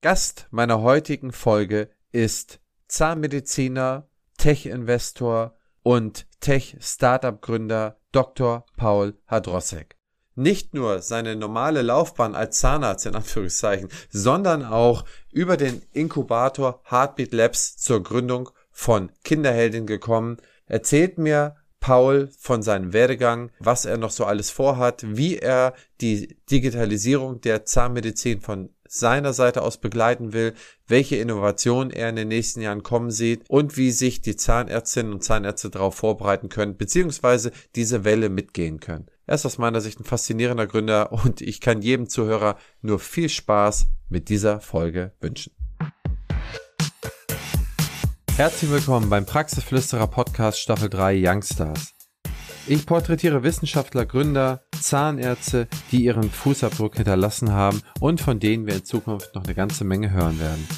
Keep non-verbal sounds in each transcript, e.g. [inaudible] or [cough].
Gast meiner heutigen Folge ist Zahnmediziner, Tech-Investor und Tech-Startup-Gründer Dr. Paul Hadrosek. Nicht nur seine normale Laufbahn als Zahnarzt in Anführungszeichen, sondern auch über den Inkubator Heartbeat Labs zur Gründung von Kinderheldin gekommen, erzählt mir Paul von seinem Werdegang, was er noch so alles vorhat, wie er die Digitalisierung der Zahnmedizin von seiner Seite aus begleiten will, welche Innovationen er in den nächsten Jahren kommen sieht und wie sich die Zahnärztinnen und Zahnärzte darauf vorbereiten können, beziehungsweise diese Welle mitgehen können. Er ist aus meiner Sicht ein faszinierender Gründer und ich kann jedem Zuhörer nur viel Spaß mit dieser Folge wünschen. Herzlich willkommen beim Praxisflüsterer Podcast Staffel 3 Youngstars. Ich porträtiere Wissenschaftler, Gründer, Zahnärzte, die ihren Fußabdruck hinterlassen haben und von denen wir in Zukunft noch eine ganze Menge hören werden.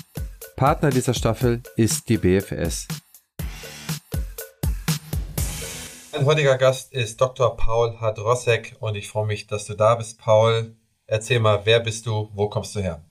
Partner dieser Staffel ist die BFS. Mein heutiger Gast ist Dr. Paul Hadrosek und ich freue mich, dass du da bist, Paul. Erzähl mal, wer bist du, wo kommst du her?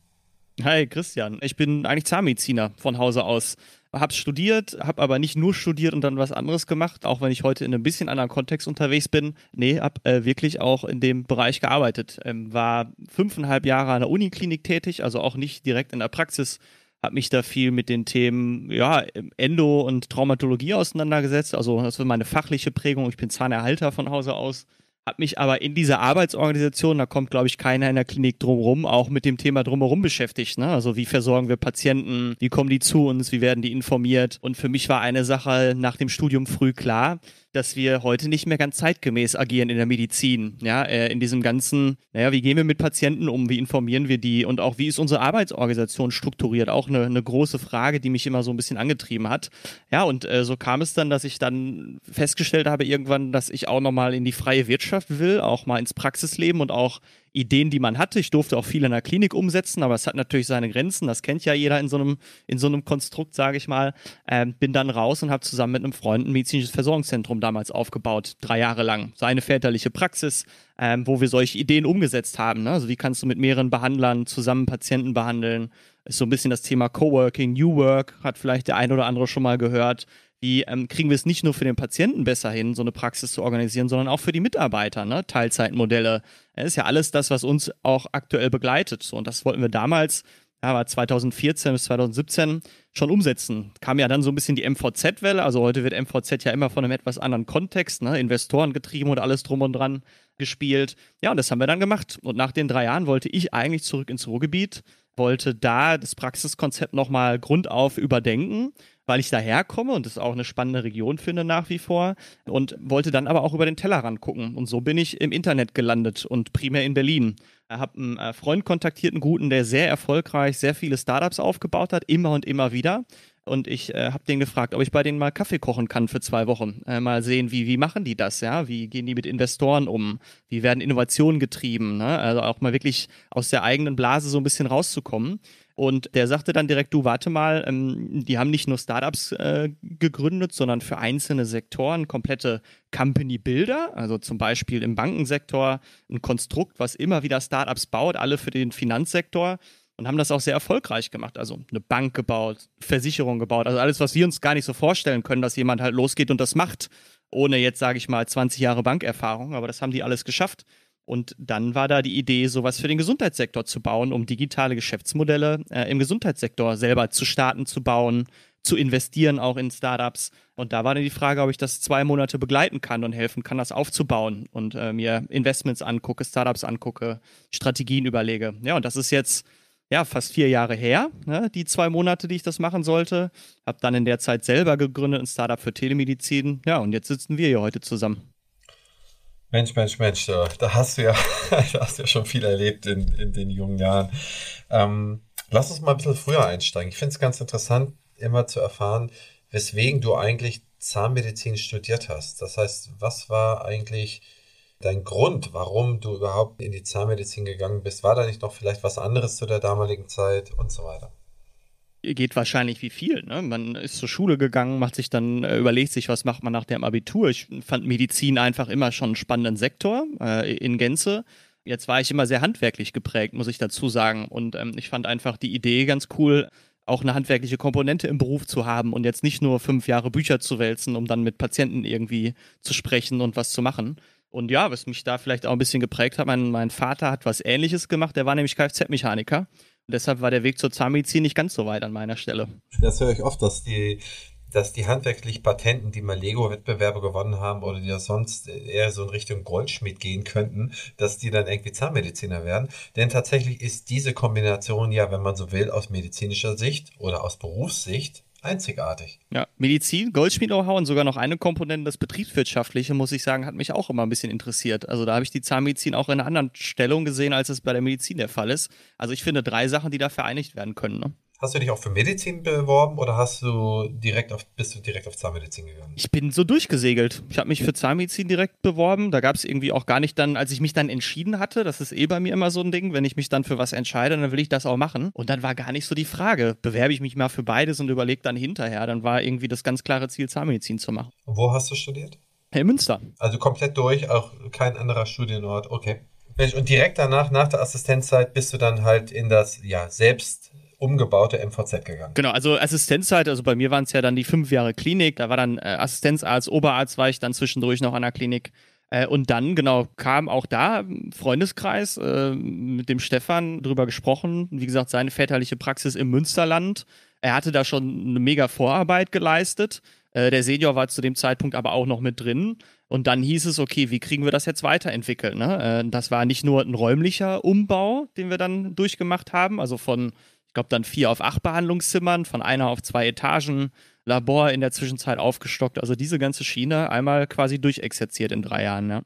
Hi Christian, ich bin eigentlich Zahnmediziner von Hause aus habe studiert, habe aber nicht nur studiert und dann was anderes gemacht, auch wenn ich heute in einem bisschen anderen Kontext unterwegs bin. Nee, habe äh, wirklich auch in dem Bereich gearbeitet. Ähm, war fünfeinhalb Jahre an der Uniklinik tätig, also auch nicht direkt in der Praxis. Habe mich da viel mit den Themen ja, Endo und Traumatologie auseinandergesetzt. Also das war meine fachliche Prägung. Ich bin Zahnerhalter von Hause aus habe mich aber in dieser Arbeitsorganisation, da kommt, glaube ich, keiner in der Klinik drumherum, auch mit dem Thema drumherum beschäftigt. Ne? Also wie versorgen wir Patienten, wie kommen die zu uns, wie werden die informiert. Und für mich war eine Sache nach dem Studium früh klar, dass wir heute nicht mehr ganz zeitgemäß agieren in der Medizin. Ja, äh, in diesem ganzen, naja, wie gehen wir mit Patienten um, wie informieren wir die und auch wie ist unsere Arbeitsorganisation strukturiert? Auch eine, eine große Frage, die mich immer so ein bisschen angetrieben hat. Ja, und äh, so kam es dann, dass ich dann festgestellt habe irgendwann, dass ich auch nochmal in die freie Wirtschaft will, auch mal ins Praxisleben und auch Ideen, die man hatte. Ich durfte auch viel in der Klinik umsetzen, aber es hat natürlich seine Grenzen. Das kennt ja jeder in so einem, in so einem Konstrukt, sage ich mal. Ähm, bin dann raus und habe zusammen mit einem Freund ein medizinisches Versorgungszentrum damals aufgebaut, drei Jahre lang. Seine väterliche Praxis, ähm, wo wir solche Ideen umgesetzt haben. Ne? Also wie kannst du mit mehreren Behandlern zusammen Patienten behandeln? Ist so ein bisschen das Thema Coworking, New Work, hat vielleicht der ein oder andere schon mal gehört wie ähm, kriegen wir es nicht nur für den Patienten besser hin, so eine Praxis zu organisieren, sondern auch für die Mitarbeiter, ne? Teilzeitmodelle. Das ist ja alles das, was uns auch aktuell begleitet. So, und das wollten wir damals, ja, war 2014 bis 2017 schon umsetzen. Kam ja dann so ein bisschen die MVZ-Welle, also heute wird MVZ ja immer von einem etwas anderen Kontext, ne? Investoren getrieben und alles drum und dran gespielt. Ja, und das haben wir dann gemacht. Und nach den drei Jahren wollte ich eigentlich zurück ins Ruhrgebiet, wollte da das Praxiskonzept nochmal grundauf überdenken weil ich daherkomme und es auch eine spannende Region finde nach wie vor und wollte dann aber auch über den Tellerrand gucken. Und so bin ich im Internet gelandet und primär in Berlin. Ich habe einen äh, Freund kontaktiert, einen guten, der sehr erfolgreich sehr viele Startups aufgebaut hat, immer und immer wieder. Und ich äh, habe den gefragt, ob ich bei denen mal Kaffee kochen kann für zwei Wochen. Äh, mal sehen, wie, wie machen die das, ja? Wie gehen die mit Investoren um? Wie werden Innovationen getrieben? Ne? Also auch mal wirklich aus der eigenen Blase so ein bisschen rauszukommen. Und der sagte dann direkt, du warte mal, ähm, die haben nicht nur Startups äh, gegründet, sondern für einzelne Sektoren komplette Company Builder, also zum Beispiel im Bankensektor ein Konstrukt, was immer wieder Startups baut, alle für den Finanzsektor und haben das auch sehr erfolgreich gemacht. Also eine Bank gebaut, Versicherung gebaut, also alles, was wir uns gar nicht so vorstellen können, dass jemand halt losgeht und das macht, ohne jetzt, sage ich mal, 20 Jahre Bankerfahrung, aber das haben die alles geschafft. Und dann war da die Idee, sowas für den Gesundheitssektor zu bauen, um digitale Geschäftsmodelle äh, im Gesundheitssektor selber zu starten, zu bauen, zu investieren auch in Startups. Und da war dann die Frage, ob ich das zwei Monate begleiten kann und helfen kann, das aufzubauen und äh, mir Investments angucke, Startups angucke, Strategien überlege. Ja, und das ist jetzt ja fast vier Jahre her, ne, die zwei Monate, die ich das machen sollte. Habe dann in der Zeit selber gegründet, ein Startup für Telemedizin. Ja, und jetzt sitzen wir hier heute zusammen. Mensch, Mensch, Mensch, da hast du ja, [laughs] da hast ja schon viel erlebt in, in den jungen Jahren. Ähm, lass uns mal ein bisschen früher einsteigen. Ich finde es ganz interessant, immer zu erfahren, weswegen du eigentlich Zahnmedizin studiert hast. Das heißt, was war eigentlich dein Grund, warum du überhaupt in die Zahnmedizin gegangen bist? War da nicht noch vielleicht was anderes zu der damaligen Zeit und so weiter? geht wahrscheinlich wie viel. Ne? Man ist zur Schule gegangen, macht sich dann, äh, überlegt sich, was macht man nach dem Abitur. Ich fand Medizin einfach immer schon einen spannenden Sektor äh, in Gänze. Jetzt war ich immer sehr handwerklich geprägt, muss ich dazu sagen. Und ähm, ich fand einfach die Idee ganz cool, auch eine handwerkliche Komponente im Beruf zu haben und jetzt nicht nur fünf Jahre Bücher zu wälzen, um dann mit Patienten irgendwie zu sprechen und was zu machen. Und ja, was mich da vielleicht auch ein bisschen geprägt hat, mein, mein Vater hat was ähnliches gemacht, der war nämlich Kfz-Mechaniker. Und deshalb war der Weg zur Zahnmedizin nicht ganz so weit an meiner Stelle. Das höre ich oft, dass die dass die handwerklich Patenten, die mal Lego-Wettbewerbe gewonnen haben oder die ja sonst eher so in Richtung Goldschmied gehen könnten, dass die dann irgendwie Zahnmediziner werden. Denn tatsächlich ist diese Kombination ja, wenn man so will, aus medizinischer Sicht oder aus Berufssicht einzigartig. Ja, Medizin, Goldschmied-Know-how und sogar noch eine Komponente, das Betriebswirtschaftliche, muss ich sagen, hat mich auch immer ein bisschen interessiert. Also da habe ich die Zahnmedizin auch in einer anderen Stellung gesehen, als es bei der Medizin der Fall ist. Also ich finde drei Sachen, die da vereinigt werden können. Ne? Hast du dich auch für Medizin beworben oder hast du direkt auf, bist du direkt auf Zahnmedizin gegangen? Ich bin so durchgesegelt. Ich habe mich für Zahnmedizin direkt beworben. Da gab es irgendwie auch gar nicht dann, als ich mich dann entschieden hatte, das ist eh bei mir immer so ein Ding, wenn ich mich dann für was entscheide, dann will ich das auch machen. Und dann war gar nicht so die Frage, bewerbe ich mich mal für beides und überlege dann hinterher. Dann war irgendwie das ganz klare Ziel, Zahnmedizin zu machen. Und wo hast du studiert? In Münster. Also komplett durch, auch kein anderer Studienort, okay. Und direkt danach, nach der Assistenzzeit, bist du dann halt in das, ja, selbst umgebaute MVZ gegangen. Genau, also Assistenzzeit, also bei mir waren es ja dann die fünf Jahre Klinik, da war dann äh, Assistenzarzt, Oberarzt war ich dann zwischendurch noch an der Klinik. Äh, und dann, genau, kam auch da Freundeskreis äh, mit dem Stefan drüber gesprochen. Wie gesagt, seine väterliche Praxis im Münsterland. Er hatte da schon eine mega Vorarbeit geleistet. Äh, der Senior war zu dem Zeitpunkt aber auch noch mit drin. Und dann hieß es, okay, wie kriegen wir das jetzt weiterentwickelt? Ne? Äh, das war nicht nur ein räumlicher Umbau, den wir dann durchgemacht haben, also von ich glaube, dann vier auf acht Behandlungszimmern, von einer auf zwei Etagen, Labor in der Zwischenzeit aufgestockt. Also diese ganze Schiene einmal quasi durchexerziert in drei Jahren. Ja.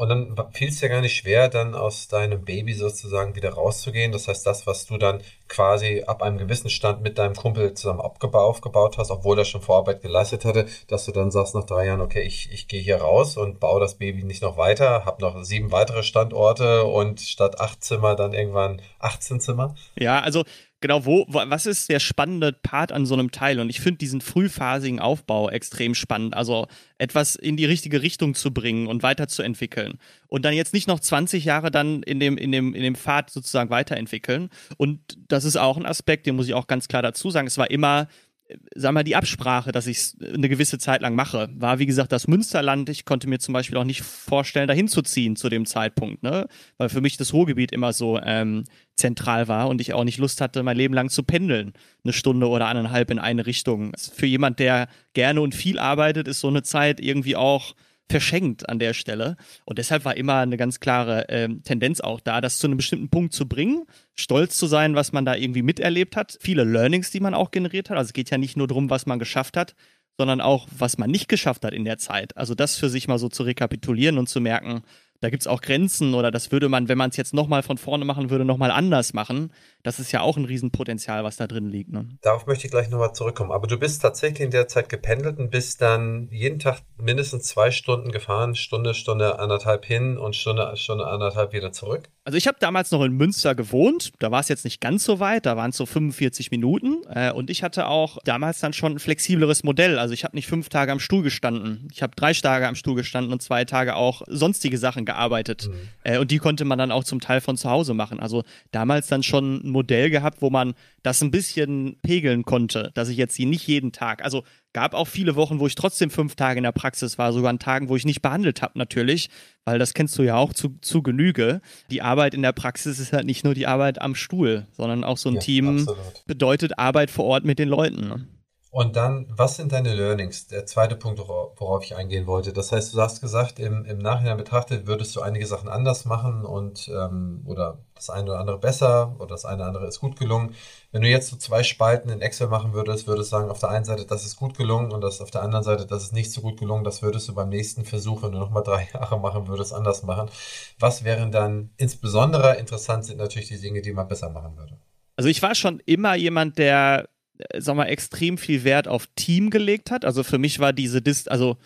Und dann fiel es ja gar nicht schwer, dann aus deinem Baby sozusagen wieder rauszugehen. Das heißt, das, was du dann quasi ab einem gewissen Stand mit deinem Kumpel zusammen aufgebaut hast, obwohl er schon Vorarbeit geleistet hatte, dass du dann sagst nach drei Jahren, okay, ich, ich gehe hier raus und baue das Baby nicht noch weiter, habe noch sieben weitere Standorte und statt acht Zimmer dann irgendwann 18 Zimmer. Ja, also genau, wo, was ist der spannende Part an so einem Teil? Und ich finde diesen frühphasigen Aufbau extrem spannend. Also etwas in die richtige Richtung zu bringen und weiterzuentwickeln. Und dann jetzt nicht noch 20 Jahre dann in dem, in dem, in dem Pfad sozusagen weiterentwickeln. Und das ist auch ein Aspekt, den muss ich auch ganz klar dazu sagen. Es war immer sag mal, die Absprache, dass ich es eine gewisse Zeit lang mache, war wie gesagt das Münsterland. Ich konnte mir zum Beispiel auch nicht vorstellen, dahin zu ziehen zu dem Zeitpunkt, ne? weil für mich das Ruhrgebiet immer so ähm, zentral war und ich auch nicht Lust hatte, mein Leben lang zu pendeln, eine Stunde oder eineinhalb in eine Richtung. Für jemand, der gerne und viel arbeitet, ist so eine Zeit irgendwie auch verschenkt an der Stelle. Und deshalb war immer eine ganz klare ähm, Tendenz auch da, das zu einem bestimmten Punkt zu bringen, stolz zu sein, was man da irgendwie miterlebt hat, viele Learnings, die man auch generiert hat. Also es geht ja nicht nur darum, was man geschafft hat, sondern auch, was man nicht geschafft hat in der Zeit. Also das für sich mal so zu rekapitulieren und zu merken, da gibt es auch Grenzen oder das würde man, wenn man es jetzt nochmal von vorne machen würde, nochmal anders machen. Das ist ja auch ein Riesenpotenzial, was da drin liegt. Ne? Darauf möchte ich gleich nochmal zurückkommen. Aber du bist tatsächlich in der Zeit gependelt und bist dann jeden Tag mindestens zwei Stunden gefahren, Stunde, Stunde anderthalb hin und Stunde, Stunde anderthalb wieder zurück? Also ich habe damals noch in Münster gewohnt, da war es jetzt nicht ganz so weit, da waren es so 45 Minuten äh, und ich hatte auch damals dann schon ein flexibleres Modell. Also ich habe nicht fünf Tage am Stuhl gestanden, ich habe drei Tage am Stuhl gestanden und zwei Tage auch sonstige Sachen gearbeitet. Mhm. Äh, und die konnte man dann auch zum Teil von zu Hause machen. Also damals dann schon ein Modell gehabt, wo man das ein bisschen pegeln konnte, dass ich jetzt sie nicht jeden Tag, also gab auch viele Wochen, wo ich trotzdem fünf Tage in der Praxis war, sogar an Tagen, wo ich nicht behandelt habe, natürlich, weil das kennst du ja auch zu, zu Genüge. Die Arbeit in der Praxis ist halt nicht nur die Arbeit am Stuhl, sondern auch so ein ja, Team absolut. bedeutet Arbeit vor Ort mit den Leuten. Und dann, was sind deine Learnings? Der zweite Punkt, worauf ich eingehen wollte. Das heißt, du hast gesagt, im, im Nachhinein betrachtet würdest du einige Sachen anders machen und ähm, oder das eine oder andere besser oder das eine oder andere ist gut gelungen. Wenn du jetzt so zwei Spalten in Excel machen würdest, würdest du sagen, auf der einen Seite, das ist gut gelungen und das auf der anderen Seite, das ist nicht so gut gelungen. Das würdest du beim nächsten Versuch, wenn du nochmal drei [laughs] Jahre machen würdest, anders machen. Was wären dann insbesondere interessant sind natürlich die Dinge, die man besser machen würde. Also ich war schon immer jemand, der sag mal, extrem viel Wert auf Team gelegt hat. Also für mich war diese Dis also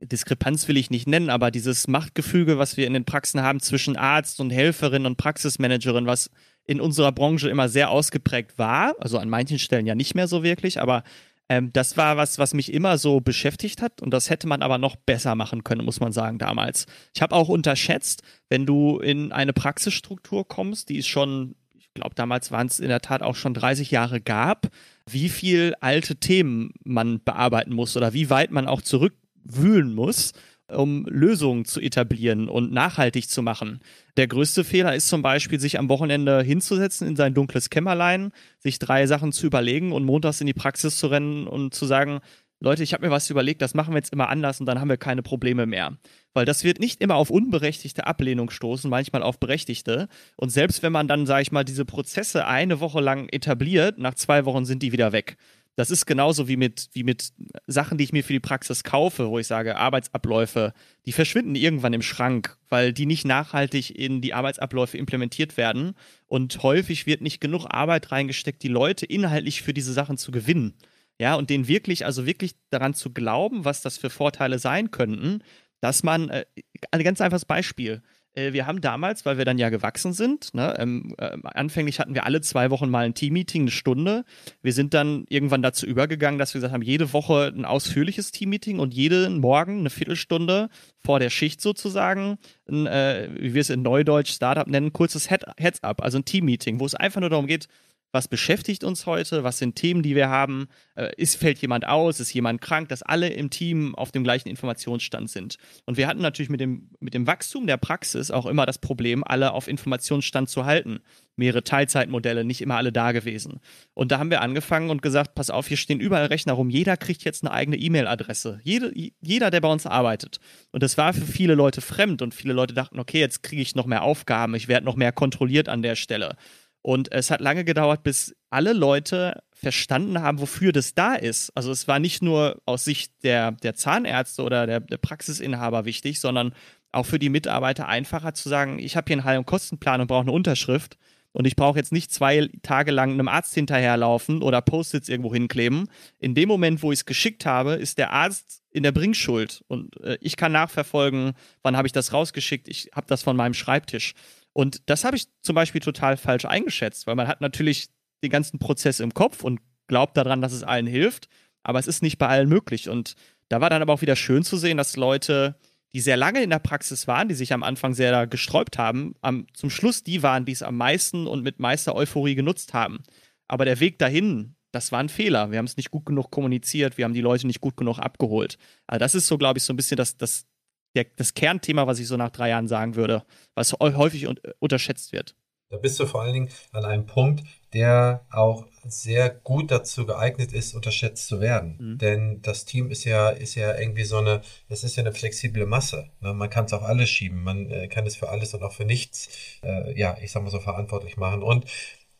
Diskrepanz will ich nicht nennen, aber dieses Machtgefüge, was wir in den Praxen haben zwischen Arzt und Helferin und Praxismanagerin, was in unserer Branche immer sehr ausgeprägt war, also an manchen Stellen ja nicht mehr so wirklich, aber Ähm, das war was, was mich immer so beschäftigt hat und das hätte man aber noch besser machen können, muss man sagen, damals. Ich habe auch unterschätzt, wenn du in eine Praxisstruktur kommst, die ist schon, ich glaube, damals waren es in der Tat auch schon 30 Jahre gab, wie viel alte Themen man bearbeiten muss oder wie weit man auch zurückwühlen muss um Lösungen zu etablieren und nachhaltig zu machen. Der größte Fehler ist zum Beispiel, sich am Wochenende hinzusetzen in sein dunkles Kämmerlein, sich drei Sachen zu überlegen und montags in die Praxis zu rennen und zu sagen, Leute, ich habe mir was überlegt, das machen wir jetzt immer anders und dann haben wir keine Probleme mehr. Weil das wird nicht immer auf unberechtigte Ablehnung stoßen, manchmal auf berechtigte. Und selbst wenn man dann, sage ich mal, diese Prozesse eine Woche lang etabliert, nach zwei Wochen sind die wieder weg. Das ist genauso wie mit, wie mit Sachen, die ich mir für die Praxis kaufe, wo ich sage, Arbeitsabläufe, die verschwinden irgendwann im Schrank, weil die nicht nachhaltig in die Arbeitsabläufe implementiert werden. Und häufig wird nicht genug Arbeit reingesteckt, die Leute inhaltlich für diese Sachen zu gewinnen. Ja, und denen wirklich, also wirklich daran zu glauben, was das für Vorteile sein könnten, dass man, äh, ein ganz einfaches Beispiel, äh, wir haben damals, weil wir dann ja gewachsen sind, ne, ähm, äh, anfänglich hatten wir alle zwei Wochen mal ein Teammeeting, eine Stunde. Wir sind dann irgendwann dazu übergegangen, dass wir gesagt haben, jede Woche ein ausführliches Teammeeting und jeden Morgen eine Viertelstunde vor der Schicht sozusagen, ein, äh, wie wir es in Neudeutsch Startup nennen, kurzes Heads-up, also ein Teammeeting, wo es einfach nur darum geht, was beschäftigt uns heute, was sind Themen, die wir haben, äh, ist, fällt jemand aus, ist jemand krank, dass alle im Team auf dem gleichen Informationsstand sind. Und wir hatten natürlich mit dem, mit dem Wachstum der Praxis auch immer das Problem, alle auf Informationsstand zu halten. Mehrere Teilzeitmodelle, nicht immer alle da gewesen. Und da haben wir angefangen und gesagt, pass auf, hier stehen überall Rechner rum, jeder kriegt jetzt eine eigene E-Mail-Adresse. Jede, jeder, der bei uns arbeitet. Und das war für viele Leute fremd und viele Leute dachten, okay, jetzt kriege ich noch mehr Aufgaben, ich werde noch mehr kontrolliert an der Stelle. Und es hat lange gedauert, bis alle Leute verstanden haben, wofür das da ist. Also es war nicht nur aus Sicht der, der Zahnärzte oder der, der Praxisinhaber wichtig, sondern auch für die Mitarbeiter einfacher zu sagen, ich habe hier einen Heil- und Kostenplan und brauche eine Unterschrift. Und ich brauche jetzt nicht zwei Tage lang einem Arzt hinterherlaufen oder Post-its irgendwo hinkleben. In dem Moment, wo ich es geschickt habe, ist der Arzt in der Bringschuld. Und äh, ich kann nachverfolgen, wann habe ich das rausgeschickt. Ich habe das von meinem Schreibtisch. Und das habe ich zum Beispiel total falsch eingeschätzt, weil man hat natürlich den ganzen Prozess im Kopf und glaubt daran, dass es allen hilft, aber es ist nicht bei allen möglich. Und da war dann aber auch wieder schön zu sehen, dass Leute, die sehr lange in der Praxis waren, die sich am Anfang sehr gesträubt haben, am, zum Schluss die waren, die es am meisten und mit meister Euphorie genutzt haben. Aber der Weg dahin, das war ein Fehler. Wir haben es nicht gut genug kommuniziert, wir haben die Leute nicht gut genug abgeholt. Also das ist so, glaube ich, so ein bisschen das, das, der, das Kernthema, was ich so nach drei Jahren sagen würde, was häufig un unterschätzt wird. Da bist du vor allen Dingen an einem Punkt, der auch sehr gut dazu geeignet ist, unterschätzt zu werden. Mhm. Denn das Team ist ja, ist ja irgendwie so eine, es ist ja eine flexible Masse. Ne? Man kann es auf alles schieben. Man äh, kann es für alles und auch für nichts, äh, ja, ich sag mal so verantwortlich machen. Und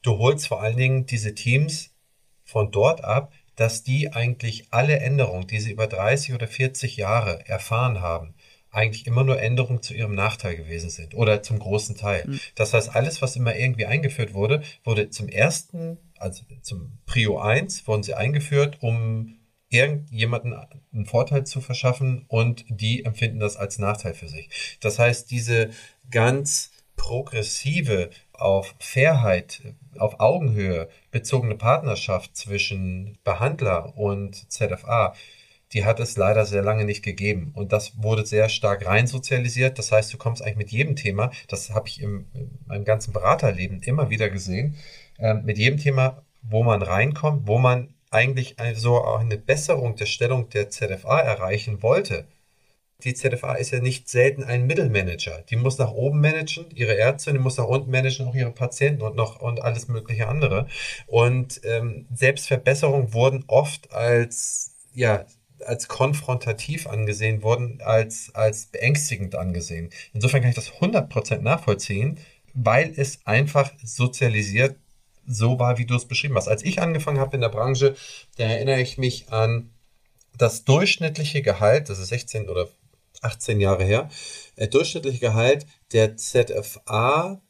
du holst vor allen Dingen diese Teams von dort ab, dass die eigentlich alle Änderungen, die sie über 30 oder 40 Jahre erfahren haben, eigentlich immer nur Änderungen zu ihrem Nachteil gewesen sind oder zum großen Teil. Mhm. Das heißt, alles, was immer irgendwie eingeführt wurde, wurde zum ersten, also zum Prio 1, wurden sie eingeführt, um irgendjemanden einen Vorteil zu verschaffen und die empfinden das als Nachteil für sich. Das heißt, diese ganz progressive, auf Fairheit, auf Augenhöhe bezogene Partnerschaft zwischen Behandler und ZFA, die hat es leider sehr lange nicht gegeben. Und das wurde sehr stark reinsozialisiert. Das heißt, du kommst eigentlich mit jedem Thema, das habe ich im, in meinem ganzen Beraterleben immer wieder gesehen, äh, mit jedem Thema, wo man reinkommt, wo man eigentlich so auch eine Besserung der Stellung der ZFA erreichen wollte. Die ZFA ist ja nicht selten ein Mittelmanager. Die muss nach oben managen, ihre Ärzte, die muss nach unten managen, auch ihre Patienten und noch und alles mögliche andere. Und ähm, Selbstverbesserungen wurden oft als ja als konfrontativ angesehen wurden, als, als beängstigend angesehen. Insofern kann ich das 100% nachvollziehen, weil es einfach sozialisiert so war, wie du es beschrieben hast. Als ich angefangen habe in der Branche, da erinnere ich mich an das durchschnittliche Gehalt, das ist 16 oder 18 Jahre her, der durchschnittliche Gehalt der ZFA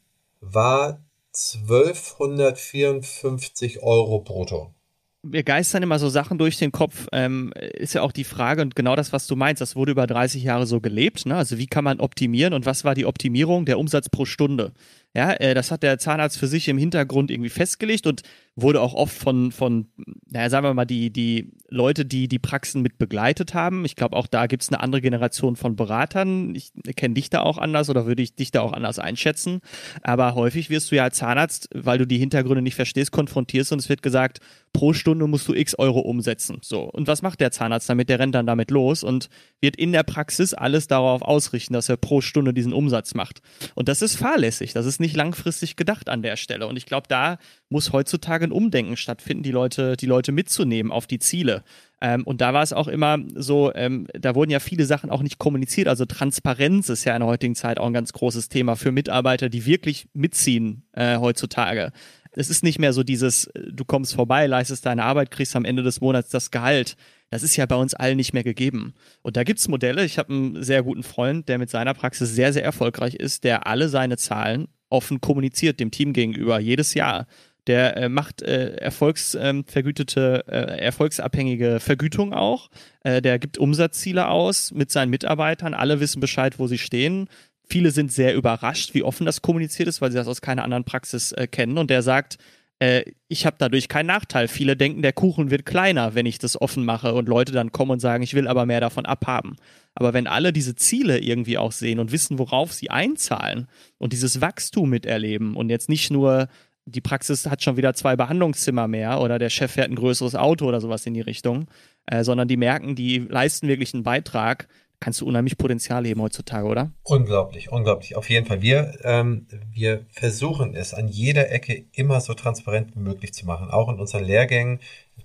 war 1254 Euro brutto mir geistern immer so Sachen durch den Kopf, ähm, ist ja auch die Frage und genau das, was du meinst, das wurde über 30 Jahre so gelebt. Ne? Also wie kann man optimieren und was war die Optimierung? Der Umsatz pro Stunde. Ja, äh, das hat der Zahnarzt für sich im Hintergrund irgendwie festgelegt und wurde auch oft von, von, naja, sagen wir mal, die, die Leute, die die Praxen mit begleitet haben. Ich glaube, auch da gibt es eine andere Generation von Beratern. Ich kenne dich da auch anders oder würde ich dich da auch anders einschätzen. Aber häufig wirst du ja als Zahnarzt, weil du die Hintergründe nicht verstehst, konfrontierst und es wird gesagt, pro Stunde musst du x Euro umsetzen. So. Und was macht der Zahnarzt damit? Der rennt dann damit los und wird in der Praxis alles darauf ausrichten, dass er pro Stunde diesen Umsatz macht. Und das ist fahrlässig. Das ist nicht langfristig gedacht an der Stelle. Und ich glaube, da muss heutzutage ein Umdenken stattfinden, die Leute, die Leute mitzunehmen auf die Ziele. Ähm, und da war es auch immer so, ähm, da wurden ja viele Sachen auch nicht kommuniziert. Also Transparenz ist ja in der heutigen Zeit auch ein ganz großes Thema für Mitarbeiter, die wirklich mitziehen äh, heutzutage. Es ist nicht mehr so dieses, äh, du kommst vorbei, leistest deine Arbeit, kriegst am Ende des Monats das Gehalt. Das ist ja bei uns allen nicht mehr gegeben. Und da gibt es Modelle. Ich habe einen sehr guten Freund, der mit seiner Praxis sehr, sehr erfolgreich ist, der alle seine Zahlen offen kommuniziert dem Team gegenüber, jedes Jahr. Der äh, macht äh, erfolgsvergütete, ähm, äh, erfolgsabhängige Vergütung auch. Äh, der gibt Umsatzziele aus mit seinen Mitarbeitern. Alle wissen Bescheid, wo sie stehen. Viele sind sehr überrascht, wie offen das kommuniziert ist, weil sie das aus keiner anderen Praxis äh, kennen. Und der sagt, äh, ich habe dadurch keinen Nachteil. Viele denken, der Kuchen wird kleiner, wenn ich das offen mache und Leute dann kommen und sagen, ich will aber mehr davon abhaben. Aber wenn alle diese Ziele irgendwie auch sehen und wissen, worauf sie einzahlen und dieses Wachstum miterleben und jetzt nicht nur die Praxis hat schon wieder zwei Behandlungszimmer mehr oder der Chef fährt ein größeres Auto oder sowas in die Richtung, äh, sondern die merken, die leisten wirklich einen Beitrag, kannst du unheimlich Potenzial heben heutzutage, oder? Unglaublich, unglaublich. Auf jeden Fall. Wir, ähm, wir versuchen es an jeder Ecke immer so transparent wie möglich zu machen, auch in unseren Lehrgängen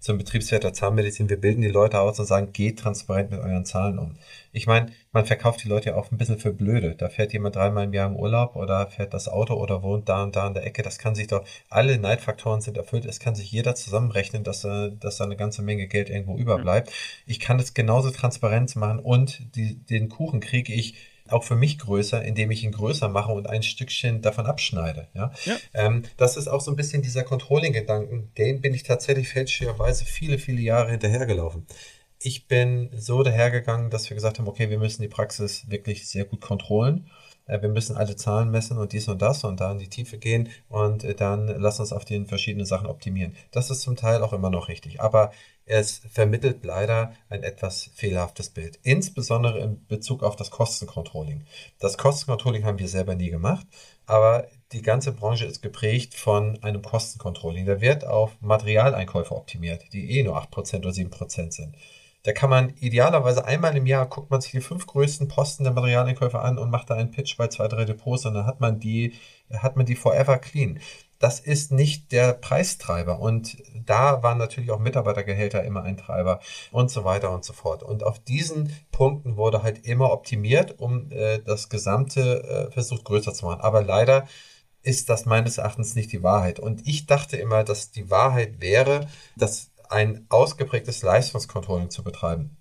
zum Betriebswert der Zahnmedizin. Wir bilden die Leute aus und sagen, geht transparent mit euren Zahlen um. Ich meine, man verkauft die Leute ja auch ein bisschen für blöde. Da fährt jemand dreimal im Jahr im Urlaub oder fährt das Auto oder wohnt da und da in der Ecke. Das kann sich doch, alle Neidfaktoren sind erfüllt. Es kann sich jeder zusammenrechnen, dass, äh, dass da eine ganze Menge Geld irgendwo überbleibt. Ich kann das genauso transparent machen und die, den Kuchen kriege ich auch für mich größer, indem ich ihn größer mache und ein Stückchen davon abschneide. Ja? ja. Ähm, das ist auch so ein bisschen dieser Controlling-Gedanken, den bin ich tatsächlich fälschlicherweise viele, viele Jahre hinterhergelaufen. Ich bin so dahergegangen, dass wir gesagt haben, okay, wir müssen die Praxis wirklich sehr gut kontrollen äh, wir müssen alle Zahlen messen und dies und das und da in die Tiefe gehen und äh, dann lass uns auf den verschiedenen Sachen optimieren. Das ist zum Teil auch immer noch richtig, aber es vermittelt leider ein etwas fehlerhaftes Bild, insbesondere in Bezug auf das Kostencontrolling. Das Kostencontrolling haben wir selber nie gemacht, aber die ganze Branche ist geprägt von einem Kostencontrolling. Da wird auf Materialeinkäufe optimiert, die eh nur 8% oder 7% sind. Da kann man idealerweise einmal im Jahr guckt man sich die fünf größten Posten der Materialeinkäufe an und macht da einen Pitch bei zwei, drei Depots und dann hat man die, hat man die forever clean das ist nicht der Preistreiber. Und da waren natürlich auch Mitarbeitergehälter immer ein Treiber und so weiter und so fort. Und auf diesen Punkten wurde halt immer optimiert, um äh, das Gesamte äh, versucht größer zu machen. Aber leider ist das meines Erachtens nicht die Wahrheit. Und ich dachte immer, dass die Wahrheit wäre, dass ein ausgeprägtes Leistungscontrolling zu betreiben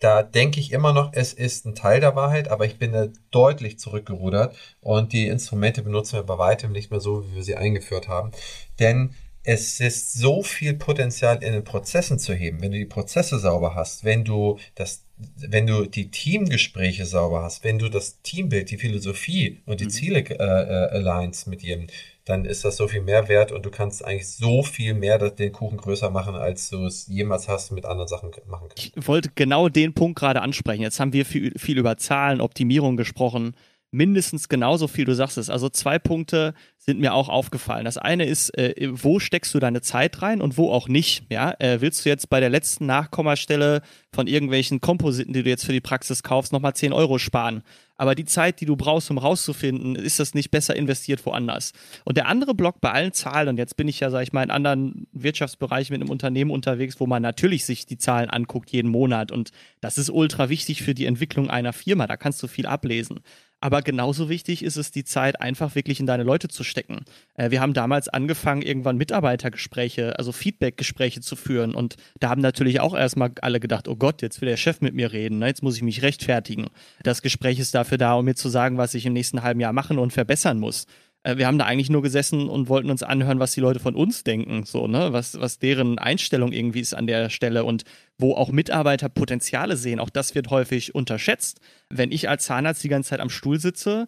da denke ich immer noch, es ist ein Teil der Wahrheit, aber ich bin da deutlich zurückgerudert und die Instrumente benutzen wir bei weitem nicht mehr so, wie wir sie eingeführt haben. Denn es ist so viel Potenzial in den Prozessen zu heben, wenn du die Prozesse sauber hast, wenn du das, wenn du die Teamgespräche sauber hast, wenn du das Teambild, die Philosophie und die mhm. Ziele äh, äh, alignst mit jedem, dann ist das so viel mehr wert und du kannst eigentlich so viel mehr den Kuchen größer machen, als du es jemals hast mit anderen Sachen machen kannst. Ich wollte genau den Punkt gerade ansprechen. Jetzt haben wir viel, viel über Zahlen, Optimierung gesprochen mindestens genauso viel, du sagst es. Also zwei Punkte sind mir auch aufgefallen. Das eine ist, äh, wo steckst du deine Zeit rein und wo auch nicht. Ja? Äh, willst du jetzt bei der letzten Nachkommastelle von irgendwelchen Kompositen, die du jetzt für die Praxis kaufst, nochmal 10 Euro sparen? Aber die Zeit, die du brauchst, um rauszufinden, ist das nicht besser investiert woanders. Und der andere Block bei allen Zahlen, und jetzt bin ich ja, sag ich mal, in anderen Wirtschaftsbereichen mit einem Unternehmen unterwegs, wo man natürlich sich die Zahlen anguckt jeden Monat. Und das ist ultra wichtig für die Entwicklung einer Firma. Da kannst du viel ablesen. Aber genauso wichtig ist es, die Zeit einfach wirklich in deine Leute zu stecken. Äh, wir haben damals angefangen, irgendwann Mitarbeitergespräche, also Feedbackgespräche zu führen. Und da haben natürlich auch erstmal alle gedacht, oh Gott, jetzt will der Chef mit mir reden, ne? jetzt muss ich mich rechtfertigen. Das Gespräch ist dafür da, um mir zu sagen, was ich im nächsten halben Jahr machen und verbessern muss. Äh, wir haben da eigentlich nur gesessen und wollten uns anhören, was die Leute von uns denken, so, ne, was, was deren Einstellung irgendwie ist an der Stelle und wo auch Mitarbeiter Potenziale sehen. Auch das wird häufig unterschätzt. Wenn ich als Zahnarzt die ganze Zeit am Stuhl sitze,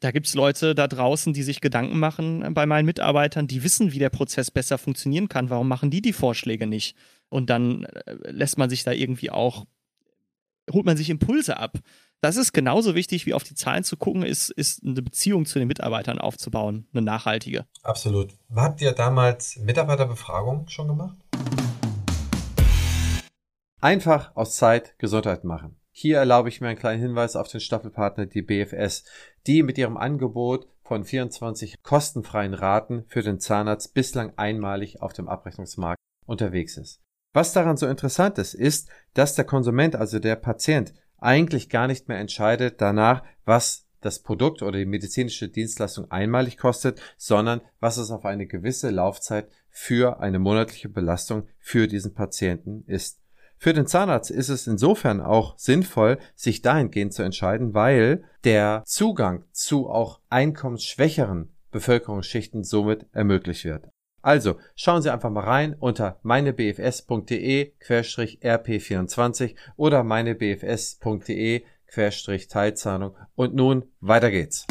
Da gibt es Leute da draußen, die sich Gedanken machen bei meinen Mitarbeitern, die wissen, wie der Prozess besser funktionieren kann. Warum machen die die Vorschläge nicht? Und dann äh, lässt man sich da irgendwie auch, holt man sich Impulse ab. Das ist genauso wichtig, wie auf die Zahlen zu gucken, ist, ist eine Beziehung zu den Mitarbeitern aufzubauen, eine nachhaltige. Absolut. Habt ihr damals Mitarbeiterbefragung schon gemacht? Einfach aus Zeit Gesundheit machen. Hier erlaube ich mir einen kleinen Hinweis auf den Staffelpartner, die BFS, die mit ihrem Angebot von 24 kostenfreien Raten für den Zahnarzt bislang einmalig auf dem Abrechnungsmarkt unterwegs ist. Was daran so interessant ist, ist, dass der Konsument, also der Patient, eigentlich gar nicht mehr entscheidet danach, was das Produkt oder die medizinische Dienstleistung einmalig kostet, sondern was es auf eine gewisse Laufzeit für eine monatliche Belastung für diesen Patienten ist. Für den Zahnarzt ist es insofern auch sinnvoll, sich dahingehend zu entscheiden, weil der Zugang zu auch einkommensschwächeren Bevölkerungsschichten somit ermöglicht wird. Also schauen Sie einfach mal rein unter meinebfs.de-rp24 oder meinebfs.de-teilzahlung und nun weiter geht's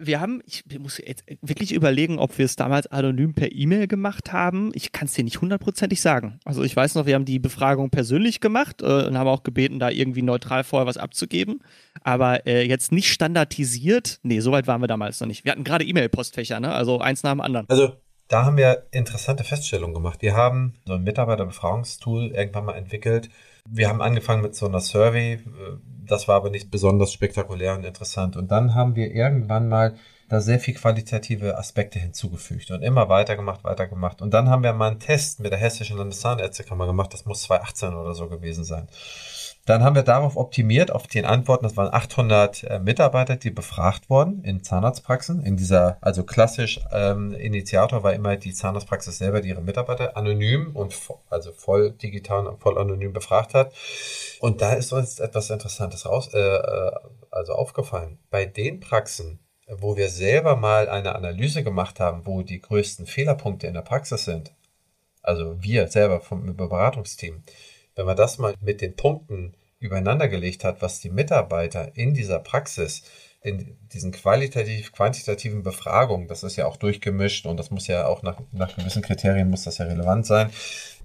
wir haben, ich muss jetzt wirklich überlegen, ob wir es damals anonym per E-Mail gemacht haben. Ich kann es dir nicht hundertprozentig sagen. Also ich weiß noch, wir haben die Befragung persönlich gemacht äh, und haben auch gebeten, da irgendwie neutral vorher was abzugeben. Aber äh, jetzt nicht standardisiert. Nee, soweit waren wir damals noch nicht. Wir hatten gerade E-Mail-Postfächer, ne? Also eins nach dem anderen. Also da haben wir interessante Feststellungen gemacht. Wir haben so ein Mitarbeiterbefragungstool irgendwann mal entwickelt. Wir haben angefangen mit so einer Survey. Äh, das war aber nicht besonders spektakulär und interessant. Und dann haben wir irgendwann mal da sehr viel qualitative Aspekte hinzugefügt und immer weitergemacht, weitergemacht. Und dann haben wir mal einen Test mit der Hessischen Landeszahnärztekammer gemacht. Das muss 2018 oder so gewesen sein. Dann haben wir darauf optimiert, auf den Antworten, das waren 800 äh, Mitarbeiter, die befragt wurden in Zahnarztpraxen. In dieser, also klassisch ähm, Initiator war immer die Zahnarztpraxis selber, die ihre Mitarbeiter anonym und also voll digital und voll anonym befragt hat. Und da ist uns etwas Interessantes raus, äh, äh, also aufgefallen. Bei den Praxen, wo wir selber mal eine Analyse gemacht haben, wo die größten Fehlerpunkte in der Praxis sind, also wir selber vom Beratungsteam, wenn man das mal mit den Punkten übereinander gelegt hat, was die Mitarbeiter in dieser Praxis, in diesen qualitativ, quantitativen Befragungen, das ist ja auch durchgemischt und das muss ja auch nach, nach gewissen Kriterien muss das ja relevant sein.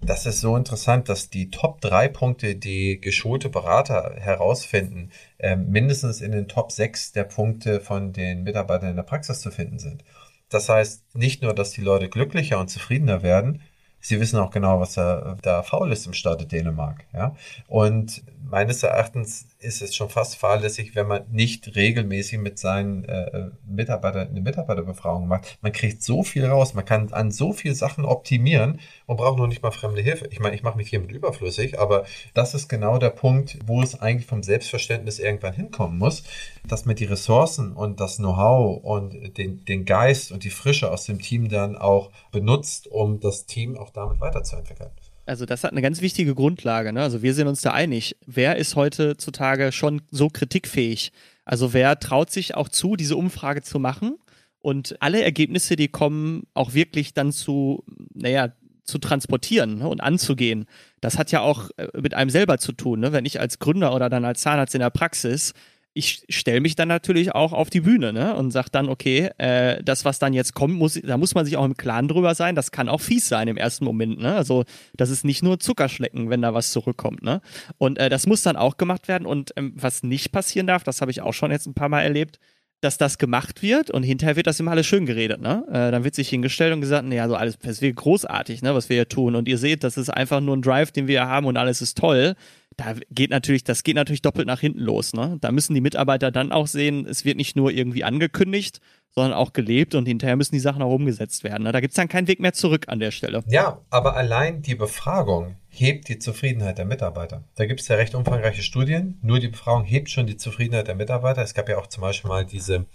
Das ist so interessant, dass die Top drei Punkte, die geschulte Berater herausfinden, äh, mindestens in den Top sechs der Punkte von den Mitarbeitern in der Praxis zu finden sind. Das heißt nicht nur, dass die Leute glücklicher und zufriedener werden, sie wissen auch genau, was da, da faul ist im Staate Dänemark. Ja? Und meines Erachtens ist es schon fast fahrlässig, wenn man nicht regelmäßig mit seinen äh, Mitarbeitern eine Mitarbeiterbefragung macht. Man kriegt so viel raus, man kann an so viel Sachen optimieren und braucht noch nicht mal fremde Hilfe. Ich meine, ich mache mich hiermit überflüssig, aber das ist genau der Punkt, wo es eigentlich vom Selbstverständnis irgendwann hinkommen muss, dass man die Ressourcen und das Know-how und den, den Geist und die Frische aus dem Team dann auch benutzt, um das Team auch damit weiterzuentwickeln. Also das hat eine ganz wichtige Grundlage. Ne? Also wir sind uns da einig. Wer ist heutzutage schon so kritikfähig? Also wer traut sich auch zu, diese Umfrage zu machen und alle Ergebnisse, die kommen, auch wirklich dann zu, naja, zu transportieren ne, und anzugehen. Das hat ja auch äh, mit einem selber zu tun. Ne? Wenn ich als Gründer oder dann als Zahnarzt in der Praxis ich stelle mich dann natürlich auch auf die Bühne ne? und sage dann, okay, äh, das, was dann jetzt kommt, muss, da muss man sich auch im Klaren drüber sein. Das kann auch fies sein im ersten Moment. Ne? Also das ist nicht nur Zuckerschlecken, wenn da was zurückkommt. Ne? Und äh, das muss dann auch gemacht werden. Und ähm, was nicht passieren darf, das habe ich auch schon jetzt ein paar Mal erlebt, dass das gemacht wird und hinterher wird das immer alles schön geredet. Ne? Äh, dann wird sich hingestellt und gesagt, nee, also alles, das wird großartig, ne, was wir hier tun. Und ihr seht, das ist einfach nur ein Drive, den wir hier haben und alles ist toll da geht natürlich, das geht natürlich doppelt nach hinten los. Ne? Da müssen die Mitarbeiter dann auch sehen, es wird nicht nur irgendwie angekündigt, sondern auch gelebt und hinterher müssen die Sachen auch umgesetzt werden. Ne? Da gibt es dann keinen Weg mehr zurück an der Stelle. Ja, aber allein die Befragung hebt die Zufriedenheit der Mitarbeiter. Da gibt es ja recht umfangreiche Studien. Nur die Befragung hebt schon die Zufriedenheit der Mitarbeiter. Es gab ja auch zum Beispiel mal diese,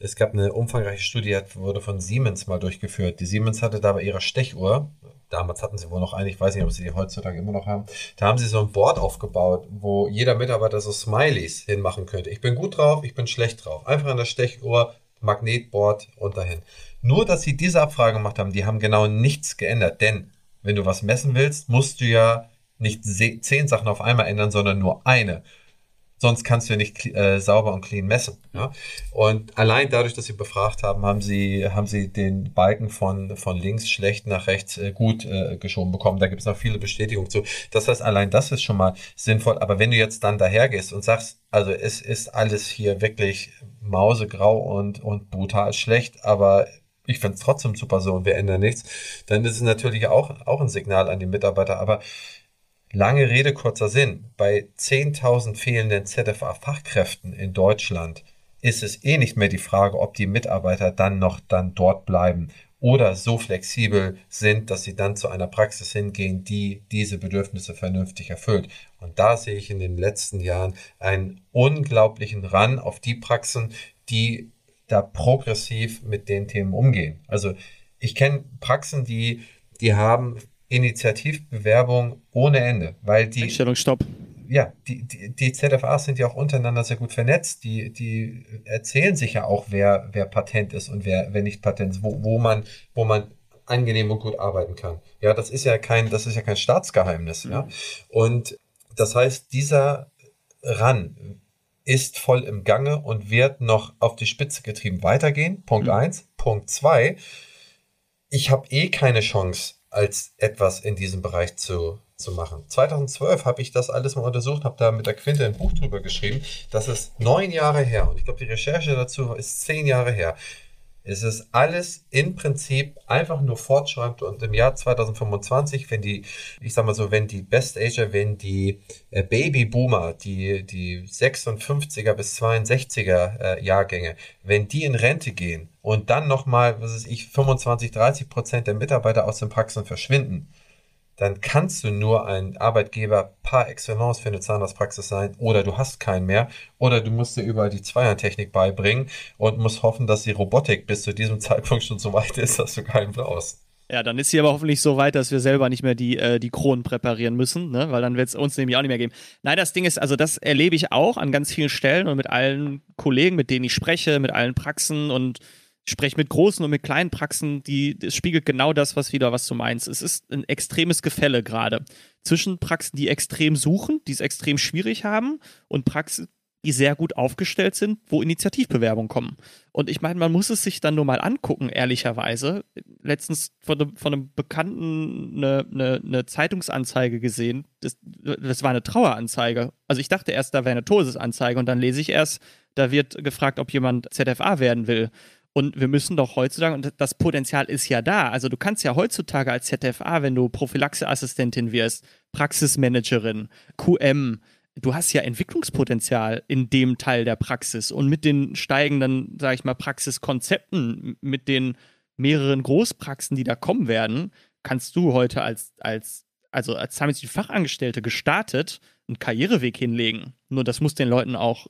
es gab eine umfangreiche Studie, die wurde von Siemens mal durchgeführt. Die Siemens hatte da bei ihrer Stechuhr damals hatten sie wohl noch eine, ich weiß nicht, ob sie die heutzutage immer noch haben, da haben sie so ein Board aufgebaut, wo jeder Mitarbeiter so Smileys hinmachen könnte. Ich bin gut drauf, ich bin schlecht drauf. Einfach an der Stechuhr, Magnetboard und dahin. Nur, dass sie diese Abfrage gemacht haben, die haben genau nichts geändert, denn wenn du was messen willst, musst du ja nicht zehn Sachen auf einmal ändern, sondern nur eine. Sonst kannst du ja nicht äh, sauber und clean messen. Ja? Und allein dadurch, dass sie befragt haben, haben sie, haben sie den Balken von, von links schlecht nach rechts äh, gut äh, geschoben bekommen. Da gibt es noch viele Bestätigungen zu. Das heißt, allein das ist schon mal sinnvoll. Aber wenn du jetzt dann dahergehst und sagst, also es ist alles hier wirklich mausegrau und, und brutal schlecht, aber ich finde es trotzdem super so und wir ändern nichts, dann ist es natürlich auch, auch ein Signal an die Mitarbeiter. Aber Lange Rede, kurzer Sinn. Bei 10.000 fehlenden ZFA-Fachkräften in Deutschland ist es eh nicht mehr die Frage, ob die Mitarbeiter dann noch dann dort bleiben oder so flexibel sind, dass sie dann zu einer Praxis hingehen, die diese Bedürfnisse vernünftig erfüllt. Und da sehe ich in den letzten Jahren einen unglaublichen Run auf die Praxen, die da progressiv mit den Themen umgehen. Also ich kenne Praxen, die, die haben Initiativbewerbung ohne Ende, weil die. Einstellung, stopp. Ja, die, die, die ZFAs sind ja auch untereinander sehr gut vernetzt. Die, die erzählen sich ja auch, wer, wer Patent ist und wer, wer nicht Patent ist, wo, wo man, wo man angenehm und gut arbeiten kann. Ja, das ist ja kein, das ist ja kein Staatsgeheimnis, mhm. ja. Und das heißt, dieser Ran ist voll im Gange und wird noch auf die Spitze getrieben weitergehen. Punkt mhm. eins. Punkt zwei. Ich habe eh keine Chance, als etwas in diesem Bereich zu, zu machen. 2012 habe ich das alles mal untersucht, habe da mit der Quinte ein Buch drüber geschrieben. Das ist neun Jahre her und ich glaube, die Recherche dazu ist zehn Jahre her. Es ist alles im Prinzip einfach nur fortschreibend und im Jahr 2025, wenn die, ich sag mal so, wenn die Best Ager, wenn die äh, Babyboomer, die, die 56er bis 62er äh, Jahrgänge, wenn die in Rente gehen und dann nochmal, was weiß ich, 25, 30 Prozent der Mitarbeiter aus den Praxen verschwinden, dann kannst du nur ein Arbeitgeber par excellence für eine Zahnarztpraxis sein oder du hast keinen mehr oder du musst dir überall die Zweiertechnik beibringen und musst hoffen, dass die Robotik bis zu diesem [laughs] Zeitpunkt schon so weit ist, dass du keinen brauchst. Ja, dann ist sie aber hoffentlich so weit, dass wir selber nicht mehr die, äh, die Kronen präparieren müssen, ne? weil dann wird es uns nämlich auch nicht mehr geben. Nein, das Ding ist, also das erlebe ich auch an ganz vielen Stellen und mit allen Kollegen, mit denen ich spreche, mit allen Praxen und ich spreche mit großen und mit kleinen Praxen, die, das spiegelt genau das, was wieder, was du meinst. Es ist ein extremes Gefälle gerade zwischen Praxen, die extrem suchen, die es extrem schwierig haben und Praxen, die sehr gut aufgestellt sind, wo Initiativbewerbungen kommen. Und ich meine, man muss es sich dann nur mal angucken, ehrlicherweise. Letztens von einem, von einem Bekannten eine, eine, eine Zeitungsanzeige gesehen. Das, das, war eine Traueranzeige. Also ich dachte erst, da wäre eine Todesanzeige und dann lese ich erst, da wird gefragt, ob jemand ZFA werden will. Und wir müssen doch heutzutage, und das Potenzial ist ja da, also du kannst ja heutzutage als ZFA, wenn du Prophylaxeassistentin wirst, Praxismanagerin, QM, du hast ja Entwicklungspotenzial in dem Teil der Praxis. Und mit den steigenden, sage ich mal, Praxiskonzepten, mit den mehreren Großpraxen, die da kommen werden, kannst du heute als, als also als Fachangestellte gestartet einen Karriereweg hinlegen. Nur das muss den Leuten auch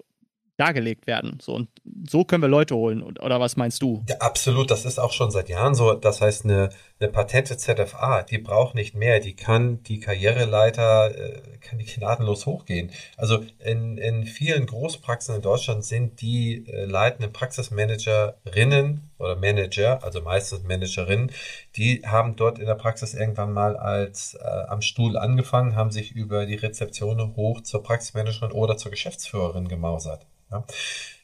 dargelegt werden. So, und so können wir Leute holen. Oder was meinst du? Ja, absolut. Das ist auch schon seit Jahren so. Das heißt, eine, eine patente ZFA, die braucht nicht mehr. Die kann die Karriereleiter, äh, kann die gnadenlos hochgehen. Also in, in vielen Großpraxen in Deutschland sind die äh, leitenden Praxismanagerinnen oder Manager, also meistens Managerinnen, die haben dort in der Praxis irgendwann mal als äh, am Stuhl angefangen, haben sich über die Rezeption hoch zur Praxismanagerin oder zur Geschäftsführerin gemausert. Ja.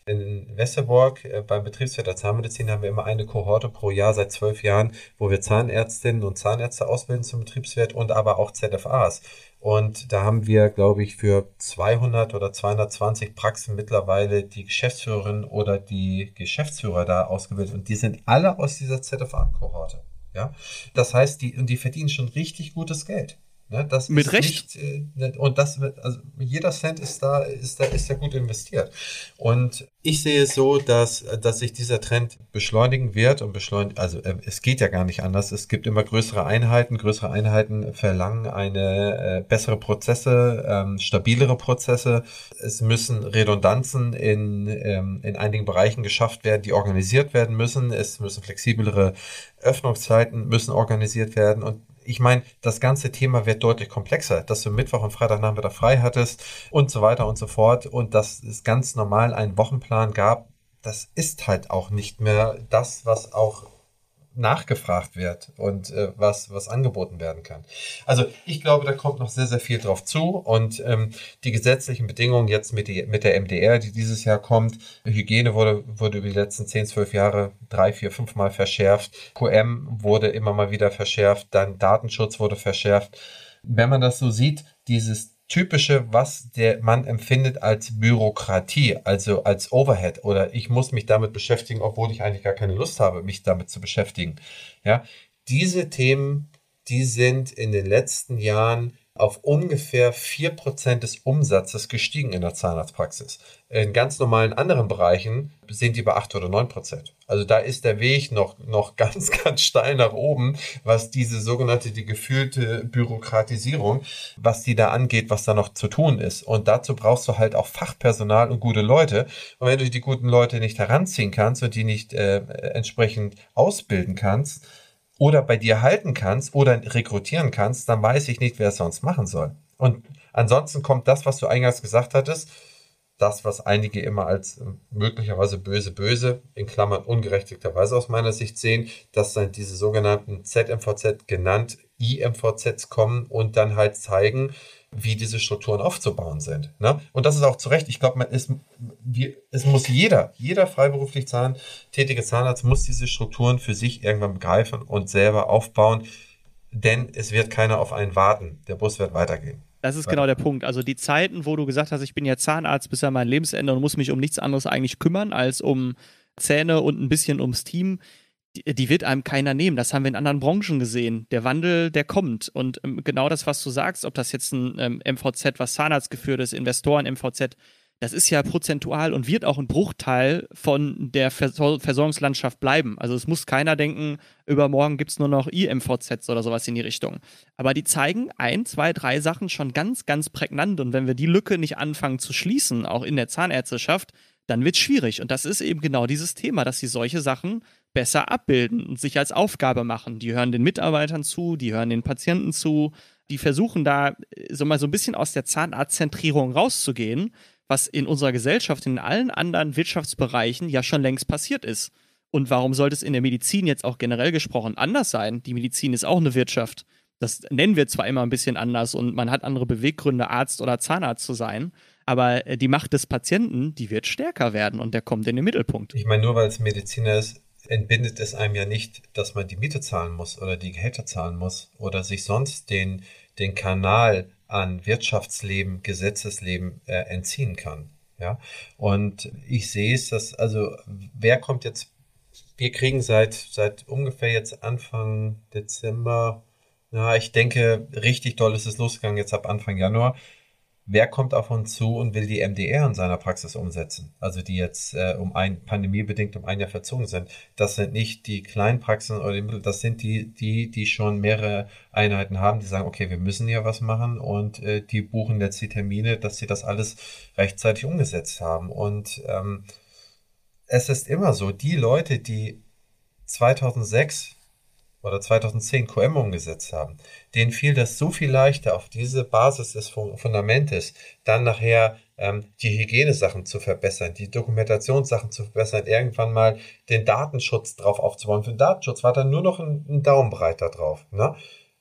In Westerborg äh, beim Betriebswirt der Zahnmedizin haben wir immer eine Kohorte pro Jahr seit zwölf Jahren, wo wir Zahnärztinnen und Zahnärzte ausbilden zum Betriebswirt und aber auch ZFAs. Und da haben wir, glaube ich, für 200 oder 220 Praxen mittlerweile die Geschäftsführerin oder die Geschäftsführer da ausgebildet. Und die sind alle aus dieser ZFA-Kohorte. Ja, das heißt, die, und die verdienen schon richtig gutes Geld. Ne, das Mit Recht. Nicht, äh, und das, also jeder Cent ist da, ist da, ist da gut investiert. Und ich sehe es so, dass, dass sich dieser Trend beschleunigen wird und beschleunigen, also äh, es geht ja gar nicht anders. Es gibt immer größere Einheiten. Größere Einheiten verlangen eine äh, bessere Prozesse, ähm, stabilere Prozesse. Es müssen Redundanzen in, ähm, in einigen Bereichen geschafft werden, die organisiert werden müssen. Es müssen flexiblere Öffnungszeiten müssen organisiert werden und ich meine, das ganze Thema wird deutlich komplexer, dass du Mittwoch und Freitagnachmittag frei hattest und so weiter und so fort und dass es ganz normal einen Wochenplan gab. Das ist halt auch nicht mehr das, was auch nachgefragt wird und äh, was, was angeboten werden kann. Also ich glaube, da kommt noch sehr, sehr viel drauf zu und ähm, die gesetzlichen Bedingungen jetzt mit, die, mit der MDR, die dieses Jahr kommt, Hygiene wurde, wurde über die letzten 10, 12 Jahre drei, vier, fünf Mal verschärft, QM wurde immer mal wieder verschärft, dann Datenschutz wurde verschärft. Wenn man das so sieht, dieses typische, was der Mann empfindet als Bürokratie, also als Overhead oder ich muss mich damit beschäftigen, obwohl ich eigentlich gar keine Lust habe, mich damit zu beschäftigen. Ja, diese Themen, die sind in den letzten Jahren auf ungefähr 4% des Umsatzes gestiegen in der Zahnarztpraxis. In ganz normalen anderen Bereichen sind die bei 8 oder 9%. Also da ist der Weg noch, noch [laughs] ganz, ganz steil nach oben, was diese sogenannte, die gefühlte Bürokratisierung, was die da angeht, was da noch zu tun ist. Und dazu brauchst du halt auch Fachpersonal und gute Leute. Und wenn du die guten Leute nicht heranziehen kannst und die nicht äh, entsprechend ausbilden kannst, oder bei dir halten kannst oder rekrutieren kannst, dann weiß ich nicht, wer es sonst machen soll. Und ansonsten kommt das, was du eingangs gesagt hattest, das, was einige immer als ähm, möglicherweise böse, böse, in Klammern ungerechtigterweise aus meiner Sicht sehen, dass dann diese sogenannten ZMVZ genannt IMVZs kommen und dann halt zeigen, wie diese Strukturen aufzubauen sind. Ne? Und das ist auch zu Recht. Ich glaube, es, muss jeder, jeder freiberuflich Zahn, tätige Zahnarzt muss diese Strukturen für sich irgendwann begreifen und selber aufbauen, denn es wird keiner auf einen warten. Der Bus wird weitergehen. Das ist genau der Punkt. Also die Zeiten, wo du gesagt hast, ich bin ja Zahnarzt bis an mein Lebensende und muss mich um nichts anderes eigentlich kümmern als um Zähne und ein bisschen ums Team, die, wird einem keiner nehmen. Das haben wir in anderen Branchen gesehen. Der Wandel, der kommt. Und ähm, genau das, was du sagst, ob das jetzt ein ähm, MVZ, was Zahnarzt geführt ist, Investoren, MVZ, das ist ja prozentual und wird auch ein Bruchteil von der Versor Versorgungslandschaft bleiben. Also es muss keiner denken, übermorgen gibt es nur noch IMVZs oder sowas in die Richtung. Aber die zeigen ein, zwei, drei Sachen schon ganz, ganz prägnant. Und wenn wir die Lücke nicht anfangen zu schließen, auch in der Zahnärzteschaft, dann wird es schwierig. Und das ist eben genau dieses Thema, dass sie solche Sachen besser abbilden und sich als Aufgabe machen. Die hören den Mitarbeitern zu, die hören den Patienten zu, die versuchen da so mal so ein bisschen aus der Zahnarztzentrierung rauszugehen, was in unserer Gesellschaft in allen anderen Wirtschaftsbereichen ja schon längst passiert ist. Und warum sollte es in der Medizin jetzt auch generell gesprochen anders sein? Die Medizin ist auch eine Wirtschaft. Das nennen wir zwar immer ein bisschen anders und man hat andere Beweggründe, Arzt oder Zahnarzt zu sein, aber äh, die Macht des Patienten, die wird stärker werden und der kommt in den Mittelpunkt. Ich meine, nur weil es Mediziner ist, entbindet es einem ja nicht, dass man die Miete zahlen muss oder die Gehälter zahlen muss oder sich sonst den, den Kanal an Wirtschaftsleben, Gesetzesleben äh, entziehen kann. Ja, und ich sehe es, dass, also, wer kommt jetzt, wir kriegen seit, seit ungefähr jetzt Anfang Dezember, na, ich denke, richtig doll ist es losgegangen jetzt ab Anfang Januar, wer kommt auf uns zu und will die MDR in seiner Praxis umsetzen? Also die jetzt äh, um ein pandemiebedingt um ein Jahr verzogen sind. Das sind nicht die kleinen Praxen oder die Mittel, das sind die, die, die schon mehrere Einheiten haben, die sagen, okay, wir müssen ja was machen und äh, die buchen jetzt die Termine, dass sie das alles rechtzeitig umgesetzt haben. Und ähm, es ist immer so, die Leute, die 2006 oder 2010 QM umgesetzt haben, denen fiel das so viel leichter, auf diese Basis des Fundamentes dann nachher ähm, die Hygienesachen zu verbessern, die Dokumentationssachen zu verbessern, irgendwann mal den Datenschutz drauf aufzubauen. Für den Datenschutz war dann nur noch ein, ein Daumenbreit da drauf. Ne?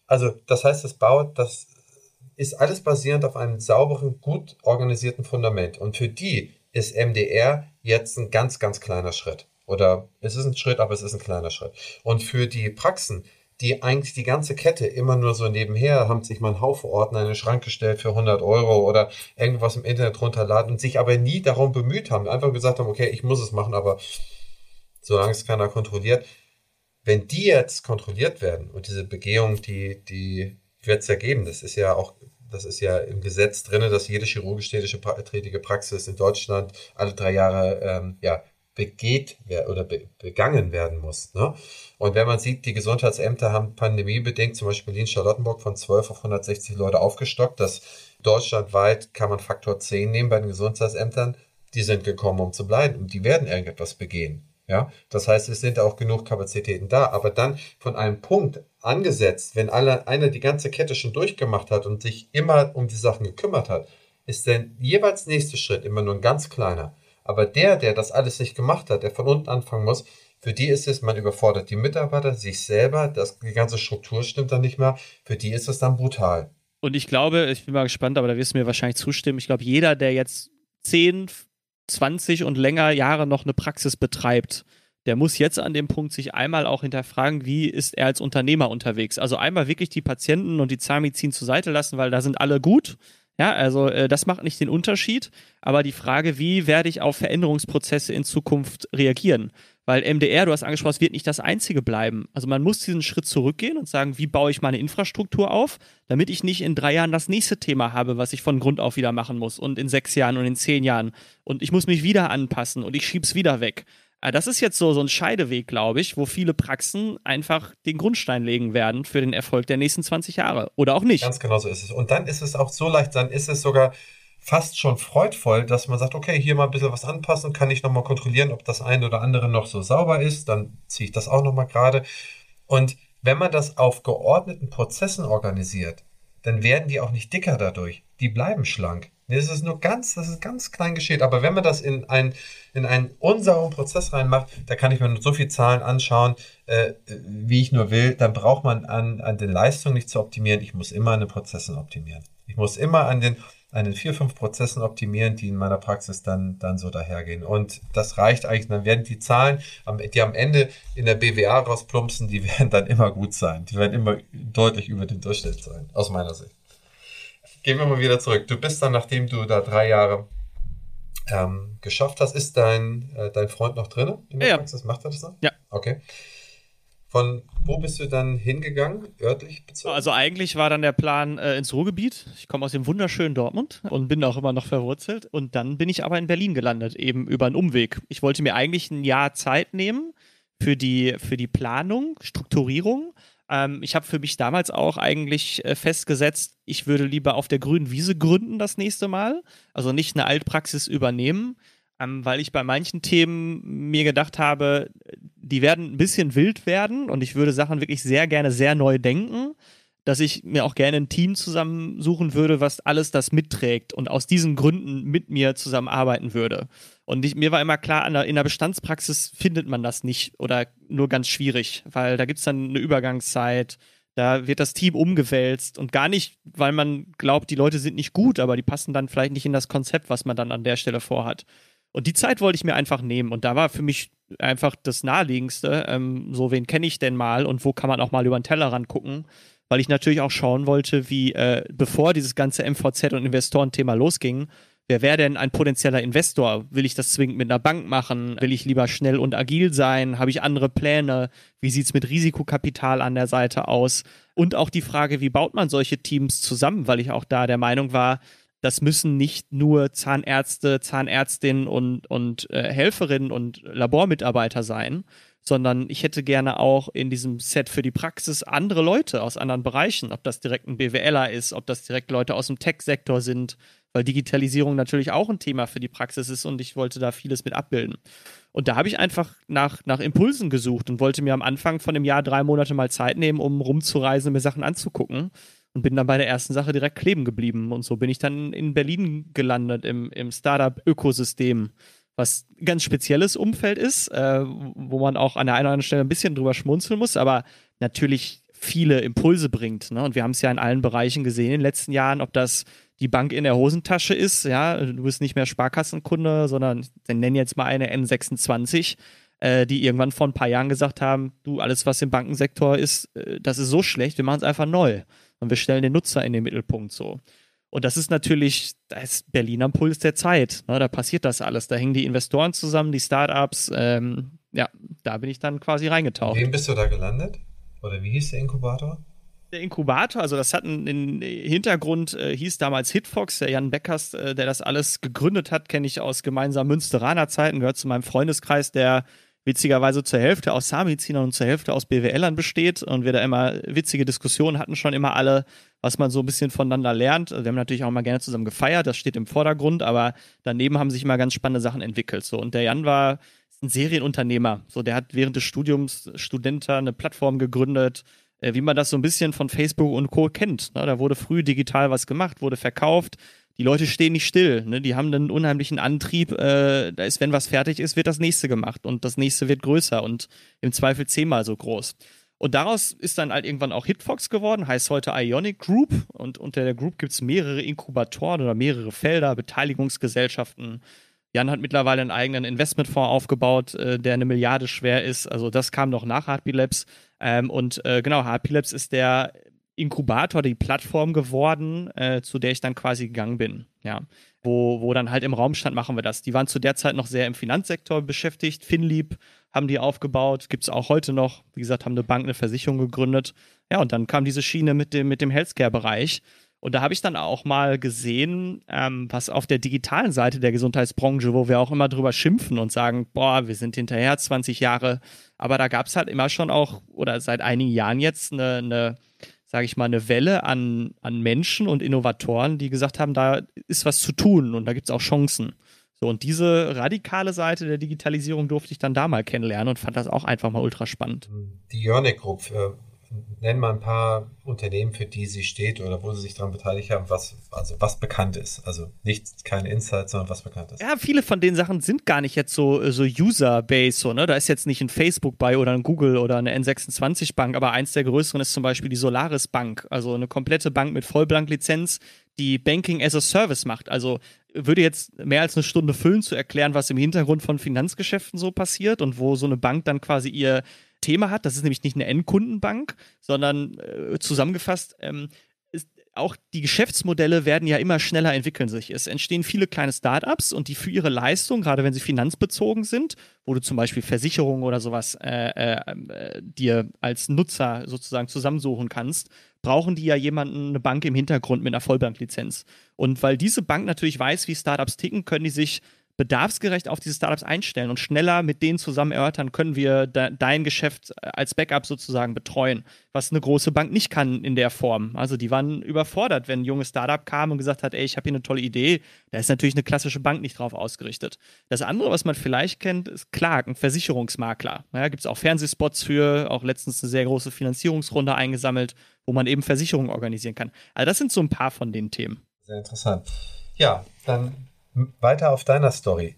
Also das heißt, es baut, das ist alles basierend auf einem sauberen, gut organisierten Fundament. Und für die ist MDR jetzt ein ganz, ganz kleiner Schritt. Oder es ist ein Schritt, aber es ist ein kleiner Schritt. Und für die Praxen, die eigentlich die ganze Kette immer nur so nebenher haben sich mal einen Haufen Ordner in den Schrank gestellt für 100 Euro oder irgendwas im Internet runterladen und sich aber nie darum bemüht haben, einfach gesagt haben, okay, ich muss es machen, aber solange es keiner kontrolliert, wenn die jetzt kontrolliert werden und diese Begehung, die, die wird es ja geben, das ist ja auch das ist ja im Gesetz drin, dass jede chirurgisch tätige Praxis in Deutschland alle drei Jahre ähm, ja, begeht oder be begangen werden muss. Ne? Und wenn man sieht, die Gesundheitsämter haben pandemiebedingt zum Beispiel Berlin-Charlottenburg von 12 auf 160 Leute aufgestockt. Das deutschlandweit kann man Faktor 10 nehmen bei den Gesundheitsämtern. Die sind gekommen, um zu bleiben und die werden irgendetwas begehen. Ja, das heißt, es sind auch genug Kapazitäten da, aber dann von einem Punkt angesetzt, wenn alle, einer die ganze Kette schon durchgemacht hat und sich immer um die Sachen gekümmert hat, ist der jeweils nächste Schritt immer nur ein ganz kleiner. Aber der, der das alles nicht gemacht hat, der von unten anfangen muss, Für die ist es, man überfordert die Mitarbeiter, sich selber, das, die ganze Struktur stimmt dann nicht mehr. Für die ist es dann brutal. Und ich glaube, ich bin mal gespannt, aber da wirst du mir wahrscheinlich zustimmen. Ich glaube, jeder, der jetzt 10, 20 und länger Jahre noch eine Praxis betreibt, der muss jetzt an dem Punkt sich einmal auch hinterfragen, wie ist er als Unternehmer unterwegs. Also einmal wirklich die Patienten und die Zahnmedizin zur Seite lassen, weil da sind alle gut. Ja, also äh, das macht nicht den Unterschied, aber die Frage, wie werde ich auf Veränderungsprozesse in Zukunft reagieren? Weil MDR, du hast angesprochen, es wird nicht das einzige bleiben. Also man muss diesen Schritt zurückgehen und sagen, wie baue ich meine Infrastruktur auf, damit ich nicht in drei Jahren das nächste Thema habe, was ich von Grund auf wieder machen muss und in sechs Jahren und in zehn Jahren. Und ich muss mich wieder anpassen und ich schieb's wieder weg. Ah, das ist jetzt so, so ein Scheideweg, glaube ich, wo viele Praxen einfach den Grundstein legen werden für den Erfolg der nächsten 20 Jahre. Oder auch nicht. Ganz genau so ist es. Und dann ist es auch so leicht, dann ist es sogar fast schon freudvoll, dass man sagt, okay, hier mal ein bisschen was anpassen, kann ich nochmal kontrollieren, ob das eine oder andere noch so sauber ist, dann ziehe ich das auch nochmal gerade. Und wenn man das auf geordneten Prozessen organisiert, dann werden die auch nicht dicker dadurch. Die bleiben schlank. Das ist nur ganz, das ist ganz klein geschehen. Aber wenn man das in, ein, in einen unsauberen Prozess reinmacht, da kann ich mir nur so viele Zahlen anschauen, äh, wie ich nur will. Dann braucht man an, an den Leistungen nicht zu optimieren. Ich muss immer an den Prozessen optimieren. Ich muss immer an den an den vier, fünf Prozessen optimieren, die in meiner Praxis dann, dann so dahergehen. Und das reicht eigentlich. Dann werden die Zahlen, die am Ende in der BWA rausplumpsen, die [laughs] werden dann immer gut sein. Die werden immer deutlich über den Durchschnitt sein, aus meiner Sicht. Gehen wir mal wieder zurück. Du bist dann, nachdem du da drei Jahre ähm, geschafft hast, ist dein, äh, dein Freund noch drin in der ja, Praxis? Macht er das noch? Ja. Okay. Von wo bist du dann hingegangen, örtlich bezogen? Also eigentlich war dann der Plan äh, ins Ruhrgebiet. Ich komme aus dem wunderschönen Dortmund und bin auch immer noch verwurzelt. Und dann bin ich aber in Berlin gelandet, eben über einen Umweg. Ich wollte mir eigentlich ein Jahr Zeit nehmen für die, für die Planung, Strukturierung. Ähm, ich habe für mich damals auch eigentlich äh, festgesetzt, ich würde lieber auf der grünen Wiese gründen das nächste Mal. Also nicht eine Altpraxis übernehmen, ähm, weil ich bei manchen Themen mir gedacht habe, die werden ein bisschen wild werden und ich würde Sachen wirklich sehr gerne sehr neu denken, dass ich mir auch gerne ein Team zusammensuchen würde, was alles das mitträgt und aus diesen Gründen mit mir zusammenarbeiten würde. Und ich, mir war immer klar, in der Bestandspraxis findet man das nicht oder nur ganz schwierig, weil da gibt es dann eine Übergangszeit, da wird das Team umgewälzt und gar nicht, weil man glaubt, die Leute sind nicht gut, aber die passen dann vielleicht nicht in das Konzept, was man dann an der Stelle vorhat. Und die Zeit wollte ich mir einfach nehmen. Und da war für mich einfach das Naheliegendste, ähm, so wen kenne ich denn mal und wo kann man auch mal über den Tellerrand gucken, weil ich natürlich auch schauen wollte, wie, äh, bevor dieses ganze MVZ und Investorenthema losging, wer wäre denn ein potenzieller Investor? Will ich das zwingend mit einer Bank machen? Will ich lieber schnell und agil sein? Habe ich andere Pläne? Wie sieht es mit Risikokapital an der Seite aus? Und auch die Frage, wie baut man solche Teams zusammen? Weil ich auch da der Meinung war, das müssen nicht nur Zahnärzte, Zahnärztinnen und, und äh, Helferinnen und Labormitarbeiter sein, sondern ich hätte gerne auch in diesem Set für die Praxis andere Leute aus anderen Bereichen, ob das direkt ein BWLer ist, ob das direkt Leute aus dem Tech-Sektor sind, weil Digitalisierung natürlich auch ein Thema für die Praxis ist und ich wollte da vieles mit abbilden. Und da habe ich einfach nach, nach Impulsen gesucht und wollte mir am Anfang von dem Jahr drei Monate mal Zeit nehmen, um rumzureisen, mir Sachen anzugucken und bin dann bei der ersten Sache direkt kleben geblieben. Und so bin ich dann in Berlin gelandet, im, im Startup-Ökosystem, was ein ganz spezielles Umfeld ist, äh, wo man auch an der einen oder anderen Stelle ein bisschen drüber schmunzeln muss, aber natürlich viele Impulse bringt. Ne? Und wir haben es ja in allen Bereichen gesehen in den letzten Jahren, ob das die Bank in der Hosentasche ist, ja, du bist nicht mehr Sparkassenkunde, sondern ich nenne jetzt mal eine N26, äh, die irgendwann vor ein paar Jahren gesagt haben, du, alles, was im Bankensektor ist, äh, das ist so schlecht, wir machen es einfach neu und wir stellen den Nutzer in den Mittelpunkt so. Und das ist natürlich, da ist Berlin am Puls der Zeit. Ne? Da passiert das alles. Da hängen die Investoren zusammen, die Startups. Ähm, ja, da bin ich dann quasi reingetaucht. Wem bist du da gelandet? Oder wie hieß der Inkubator? Der Inkubator, also das hat einen, Hintergrund, äh, hieß damals Hitfox, der Jan Beckers, äh, der das alles gegründet hat, kenne ich aus gemeinsamen Münsteraner Zeiten, gehört zu meinem Freundeskreis, der witzigerweise zur Hälfte aus Zahnmedizinern und zur Hälfte aus BWLern besteht und wir da immer witzige Diskussionen hatten, schon immer alle, was man so ein bisschen voneinander lernt. Wir haben natürlich auch mal gerne zusammen gefeiert, das steht im Vordergrund, aber daneben haben sich immer ganz spannende Sachen entwickelt. So. Und der Jan war ein Serienunternehmer. So, der hat während des Studiums Studenta eine Plattform gegründet, äh, wie man das so ein bisschen von Facebook und Co. kennt. Ne? Da wurde früh digital was gemacht, wurde verkauft. Die Leute stehen nicht still, ne? die haben einen unheimlichen Antrieb. Äh, da ist, wenn was fertig ist, wird das nächste gemacht und das nächste wird größer und im Zweifel zehnmal so groß. Und daraus ist dann halt irgendwann auch Hitfox geworden, heißt heute Ionic Group. Und unter der Group gibt es mehrere Inkubatoren oder mehrere Felder, Beteiligungsgesellschaften. Jan hat mittlerweile einen eigenen Investmentfonds aufgebaut, äh, der eine Milliarde schwer ist. Also das kam noch nach Heartbeat Labs. Ähm, und äh, genau, Heartbeat Labs ist der Inkubator, die Plattform geworden, äh, zu der ich dann quasi gegangen bin. Ja. Wo, wo dann halt im Raum stand, machen wir das. Die waren zu der Zeit noch sehr im Finanzsektor beschäftigt. Finlieb haben die aufgebaut, gibt es auch heute noch. Wie gesagt, haben eine Bank, eine Versicherung gegründet. Ja, und dann kam diese Schiene mit dem, mit dem Healthcare-Bereich. Und da habe ich dann auch mal gesehen, ähm, was auf der digitalen Seite der Gesundheitsbranche, wo wir auch immer drüber schimpfen und sagen, boah, wir sind hinterher 20 Jahre. Aber da gab es halt immer schon auch, oder seit einigen Jahren jetzt, eine, eine sage ich mal, eine Welle an, an Menschen und Innovatoren, die gesagt haben, da ist was zu tun und da gibt es auch Chancen. So, und diese radikale Seite der Digitalisierung durfte ich dann da mal kennenlernen und fand das auch einfach mal ultra spannend. Die äh, nenn mal ein paar Unternehmen, für die sie steht oder wo sie sich daran beteiligt haben, was, also was bekannt ist. Also nicht keine Insights, sondern was bekannt ist. Ja, viele von den Sachen sind gar nicht jetzt so, so User-Base, so, ne? Da ist jetzt nicht ein Facebook bei oder ein Google oder eine N26-Bank, aber eins der größeren ist zum Beispiel die Solaris Bank, also eine komplette Bank mit Vollblank-Lizenz, die Banking as a Service macht. Also würde jetzt mehr als eine Stunde füllen zu erklären, was im Hintergrund von Finanzgeschäften so passiert und wo so eine Bank dann quasi ihr Thema hat. Das ist nämlich nicht eine Endkundenbank, sondern äh, zusammengefasst, ähm, ist, auch die Geschäftsmodelle werden ja immer schneller entwickeln sich. Es entstehen viele kleine Startups und die für ihre Leistung, gerade wenn sie finanzbezogen sind, wo du zum Beispiel Versicherungen oder sowas äh, äh, äh dir als Nutzer sozusagen zusammensuchen kannst, brauchen die ja jemanden, eine Bank im Hintergrund mit einer Vollbanklizenz. Und weil diese Bank natürlich weiß, wie Startups ticken, können die sich bedarfsgerecht auf diese Startups einstellen und schneller mit denen zusammen erörtern, können wir de dein Geschäft als Backup sozusagen betreuen, was eine große Bank nicht kann in der Form. Also die waren überfordert, wenn ein junges Startup kam und gesagt hat, ey, ich habe hier eine tolle Idee. Da ist natürlich eine klassische Bank nicht drauf ausgerichtet. Das andere, was man vielleicht kennt, ist Clark, ein Versicherungsmakler. Ja, Gibt es auch Fernsehspots für, auch letztens eine sehr große Finanzierungsrunde eingesammelt, wo man eben Versicherungen organisieren kann. Also das sind so ein paar von den Themen. Sehr interessant. Ja, dann weiter auf deiner Story.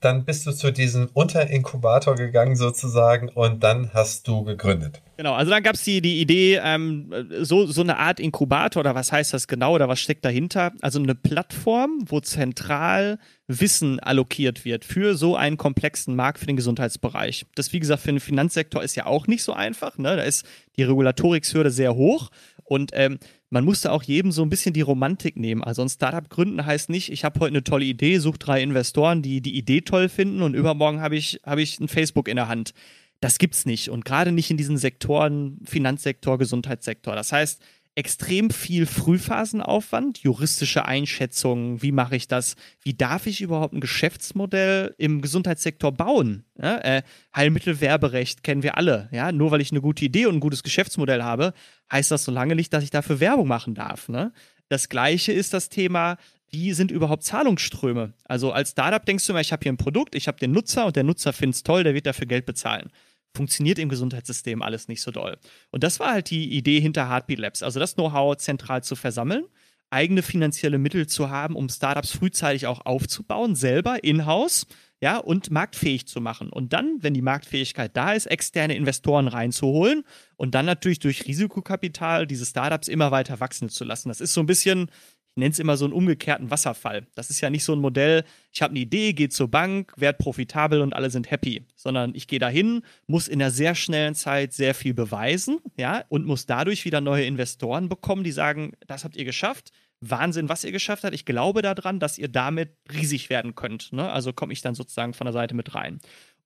Dann bist du zu diesem Unterinkubator gegangen sozusagen und dann hast du gegründet. Genau, also dann gab es die, die Idee, ähm, so, so eine Art Inkubator oder was heißt das genau oder was steckt dahinter? Also eine Plattform, wo zentral Wissen allokiert wird für so einen komplexen Markt für den Gesundheitsbereich. Das, wie gesagt, für den Finanzsektor ist ja auch nicht so einfach. Ne? Da ist die Regulatorikshürde sehr hoch und ähm, man musste auch jedem so ein bisschen die Romantik nehmen. Also ein Startup gründen heißt nicht, ich habe heute eine tolle Idee, suche drei Investoren, die die Idee toll finden und übermorgen habe ich, hab ich ein Facebook in der Hand. Das gibt's nicht und gerade nicht in diesen Sektoren, Finanzsektor, Gesundheitssektor. Das heißt, extrem viel Frühphasenaufwand, juristische Einschätzungen, wie mache ich das, wie darf ich überhaupt ein Geschäftsmodell im Gesundheitssektor bauen? Ja, äh, Heilmittelwerberecht kennen wir alle. Ja? Nur weil ich eine gute Idee und ein gutes Geschäftsmodell habe, heißt das so lange nicht, dass ich dafür Werbung machen darf. Ne? Das gleiche ist das Thema, wie sind überhaupt Zahlungsströme? Also als Startup denkst du immer, ich habe hier ein Produkt, ich habe den Nutzer und der Nutzer findet es toll, der wird dafür Geld bezahlen funktioniert im Gesundheitssystem alles nicht so doll. Und das war halt die Idee hinter Heartbeat Labs, also das Know-how zentral zu versammeln, eigene finanzielle Mittel zu haben, um Startups frühzeitig auch aufzubauen, selber in-house, ja, und marktfähig zu machen. Und dann, wenn die Marktfähigkeit da ist, externe Investoren reinzuholen und dann natürlich durch Risikokapital diese Startups immer weiter wachsen zu lassen. Das ist so ein bisschen nenne es immer so einen umgekehrten Wasserfall. Das ist ja nicht so ein Modell, ich habe eine Idee, gehe zur Bank, werde profitabel und alle sind happy, sondern ich gehe dahin, muss in einer sehr schnellen Zeit sehr viel beweisen, ja, und muss dadurch wieder neue Investoren bekommen, die sagen, das habt ihr geschafft. Wahnsinn, was ihr geschafft habt. Ich glaube daran, dass ihr damit riesig werden könnt. Ne? Also komme ich dann sozusagen von der Seite mit rein.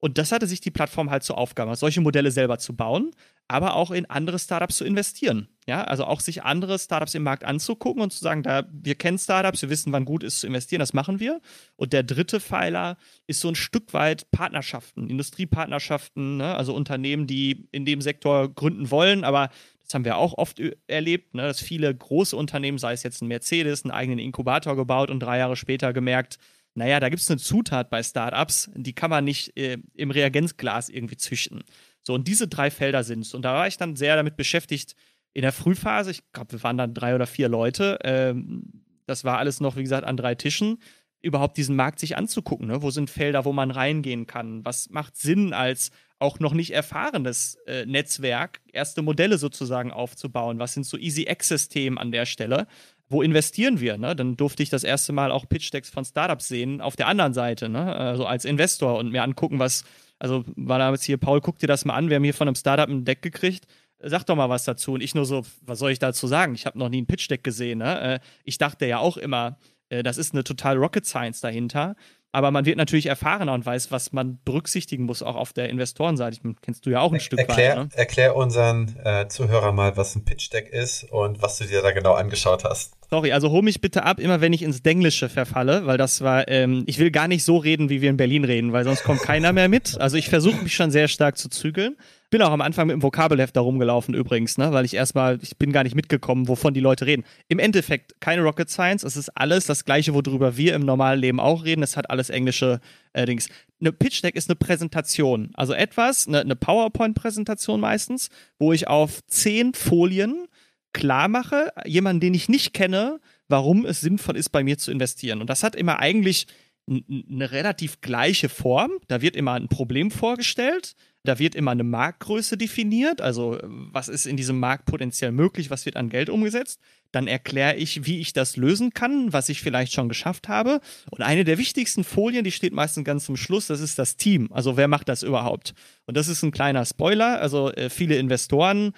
Und das hatte sich die Plattform halt zur Aufgabe, solche Modelle selber zu bauen, aber auch in andere Startups zu investieren. Ja, also auch sich andere Startups im Markt anzugucken und zu sagen, da wir kennen Startups, wir wissen, wann gut ist zu investieren, das machen wir. Und der dritte Pfeiler ist so ein Stück weit Partnerschaften, Industriepartnerschaften, ne? also Unternehmen, die in dem Sektor gründen wollen, aber das haben wir auch oft erlebt, ne? dass viele große Unternehmen, sei es jetzt ein Mercedes, einen eigenen Inkubator gebaut und drei Jahre später gemerkt, naja, da gibt es eine Zutat bei Startups, die kann man nicht äh, im Reagenzglas irgendwie züchten. So, und diese drei Felder sind es. Und da war ich dann sehr damit beschäftigt, in der Frühphase, ich glaube, wir waren dann drei oder vier Leute, ähm, das war alles noch, wie gesagt, an drei Tischen, überhaupt diesen Markt sich anzugucken. Ne? Wo sind Felder, wo man reingehen kann? Was macht Sinn als auch noch nicht erfahrenes äh, Netzwerk, erste Modelle sozusagen aufzubauen? Was sind so Easy-Access-Themen an der Stelle? Wo investieren wir? Ne? Dann durfte ich das erste Mal auch Pitch-Decks von Startups sehen, auf der anderen Seite, ne? also als Investor und mir angucken, was, also war damals hier, Paul, guck dir das mal an, wir haben hier von einem Startup ein Deck gekriegt, sag doch mal was dazu. Und ich nur so, was soll ich dazu sagen? Ich habe noch nie ein Pitch-Deck gesehen. Ne? Äh, ich dachte ja auch immer, äh, das ist eine total Rocket Science dahinter. Aber man wird natürlich erfahrener und weiß, was man berücksichtigen muss, auch auf der Investorenseite. Ich, kennst du ja auch ein er Stück erklär, weit. Ne? Erklär unseren äh, Zuhörern mal, was ein Pitch Deck ist und was du dir da genau angeschaut hast. Sorry, also hol mich bitte ab, immer wenn ich ins Denglische verfalle, weil das war, ähm, ich will gar nicht so reden, wie wir in Berlin reden, weil sonst kommt keiner mehr mit. Also ich versuche mich schon sehr stark zu zügeln bin auch am Anfang mit dem Vokabelheft da rumgelaufen übrigens, ne? weil ich erstmal, ich bin gar nicht mitgekommen, wovon die Leute reden. Im Endeffekt keine Rocket Science, es ist alles das gleiche, worüber wir im normalen Leben auch reden. Es hat alles englische äh, Dings. Eine Pitch Deck ist eine Präsentation, also etwas, eine, eine PowerPoint-Präsentation meistens, wo ich auf zehn Folien klar mache, jemanden, den ich nicht kenne, warum es sinnvoll ist, bei mir zu investieren. Und das hat immer eigentlich eine relativ gleiche Form. Da wird immer ein Problem vorgestellt da wird immer eine Marktgröße definiert, also was ist in diesem Markt potenziell möglich, was wird an Geld umgesetzt. Dann erkläre ich, wie ich das lösen kann, was ich vielleicht schon geschafft habe. Und eine der wichtigsten Folien, die steht meistens ganz zum Schluss, das ist das Team. Also wer macht das überhaupt? Und das ist ein kleiner Spoiler. Also äh, viele Investoren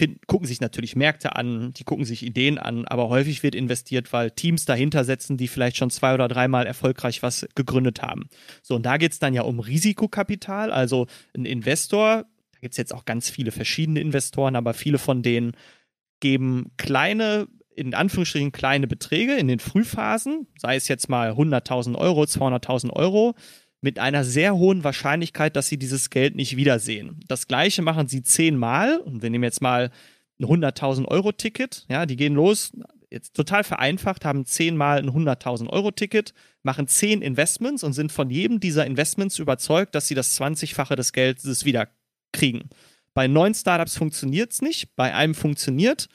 finden, gucken sich natürlich Märkte an, die gucken sich Ideen an, aber häufig wird investiert, weil Teams dahinter setzen, die vielleicht schon zwei oder dreimal erfolgreich was gegründet haben. So, und da geht es dann ja um Risikokapital, also ein Investor, da gibt es jetzt auch ganz viele verschiedene Investoren, aber viele von denen geben kleine in Anführungsstrichen kleine Beträge in den Frühphasen, sei es jetzt mal 100.000 Euro, 200.000 Euro, mit einer sehr hohen Wahrscheinlichkeit, dass sie dieses Geld nicht wiedersehen. Das gleiche machen sie zehnmal und wir nehmen jetzt mal ein 100.000 Euro Ticket, ja, die gehen los, jetzt total vereinfacht, haben zehnmal ein 100.000 Euro Ticket, machen zehn Investments und sind von jedem dieser Investments überzeugt, dass sie das 20-fache des Geldes wieder kriegen. Bei neun Startups funktioniert es nicht, bei einem funktioniert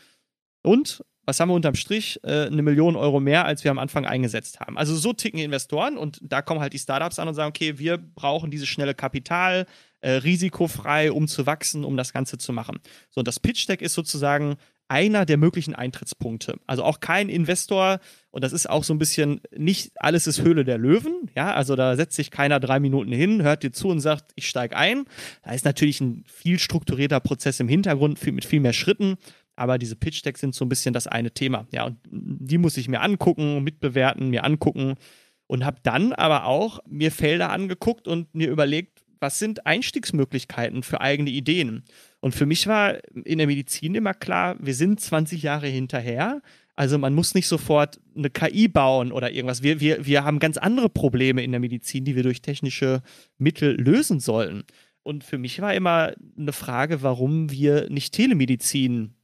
und was haben wir unterm Strich? Äh, eine Million Euro mehr, als wir am Anfang eingesetzt haben. Also so ticken Investoren und da kommen halt die Startups an und sagen, okay, wir brauchen dieses schnelle Kapital, äh, risikofrei, um zu wachsen, um das Ganze zu machen. So, und das Pitch Deck ist sozusagen einer der möglichen Eintrittspunkte. Also auch kein Investor, und das ist auch so ein bisschen, nicht alles ist Höhle der Löwen, ja, also da setzt sich keiner drei Minuten hin, hört dir zu und sagt, ich steige ein. Da ist natürlich ein viel strukturierter Prozess im Hintergrund viel, mit viel mehr Schritten aber diese Pitch-Decks sind so ein bisschen das eine Thema. Ja, und die muss ich mir angucken, mitbewerten, mir angucken und habe dann aber auch mir Felder angeguckt und mir überlegt, was sind Einstiegsmöglichkeiten für eigene Ideen? Und für mich war in der Medizin immer klar, wir sind 20 Jahre hinterher. Also man muss nicht sofort eine KI bauen oder irgendwas. Wir, wir, wir haben ganz andere Probleme in der Medizin, die wir durch technische Mittel lösen sollten. Und für mich war immer eine Frage, warum wir nicht Telemedizin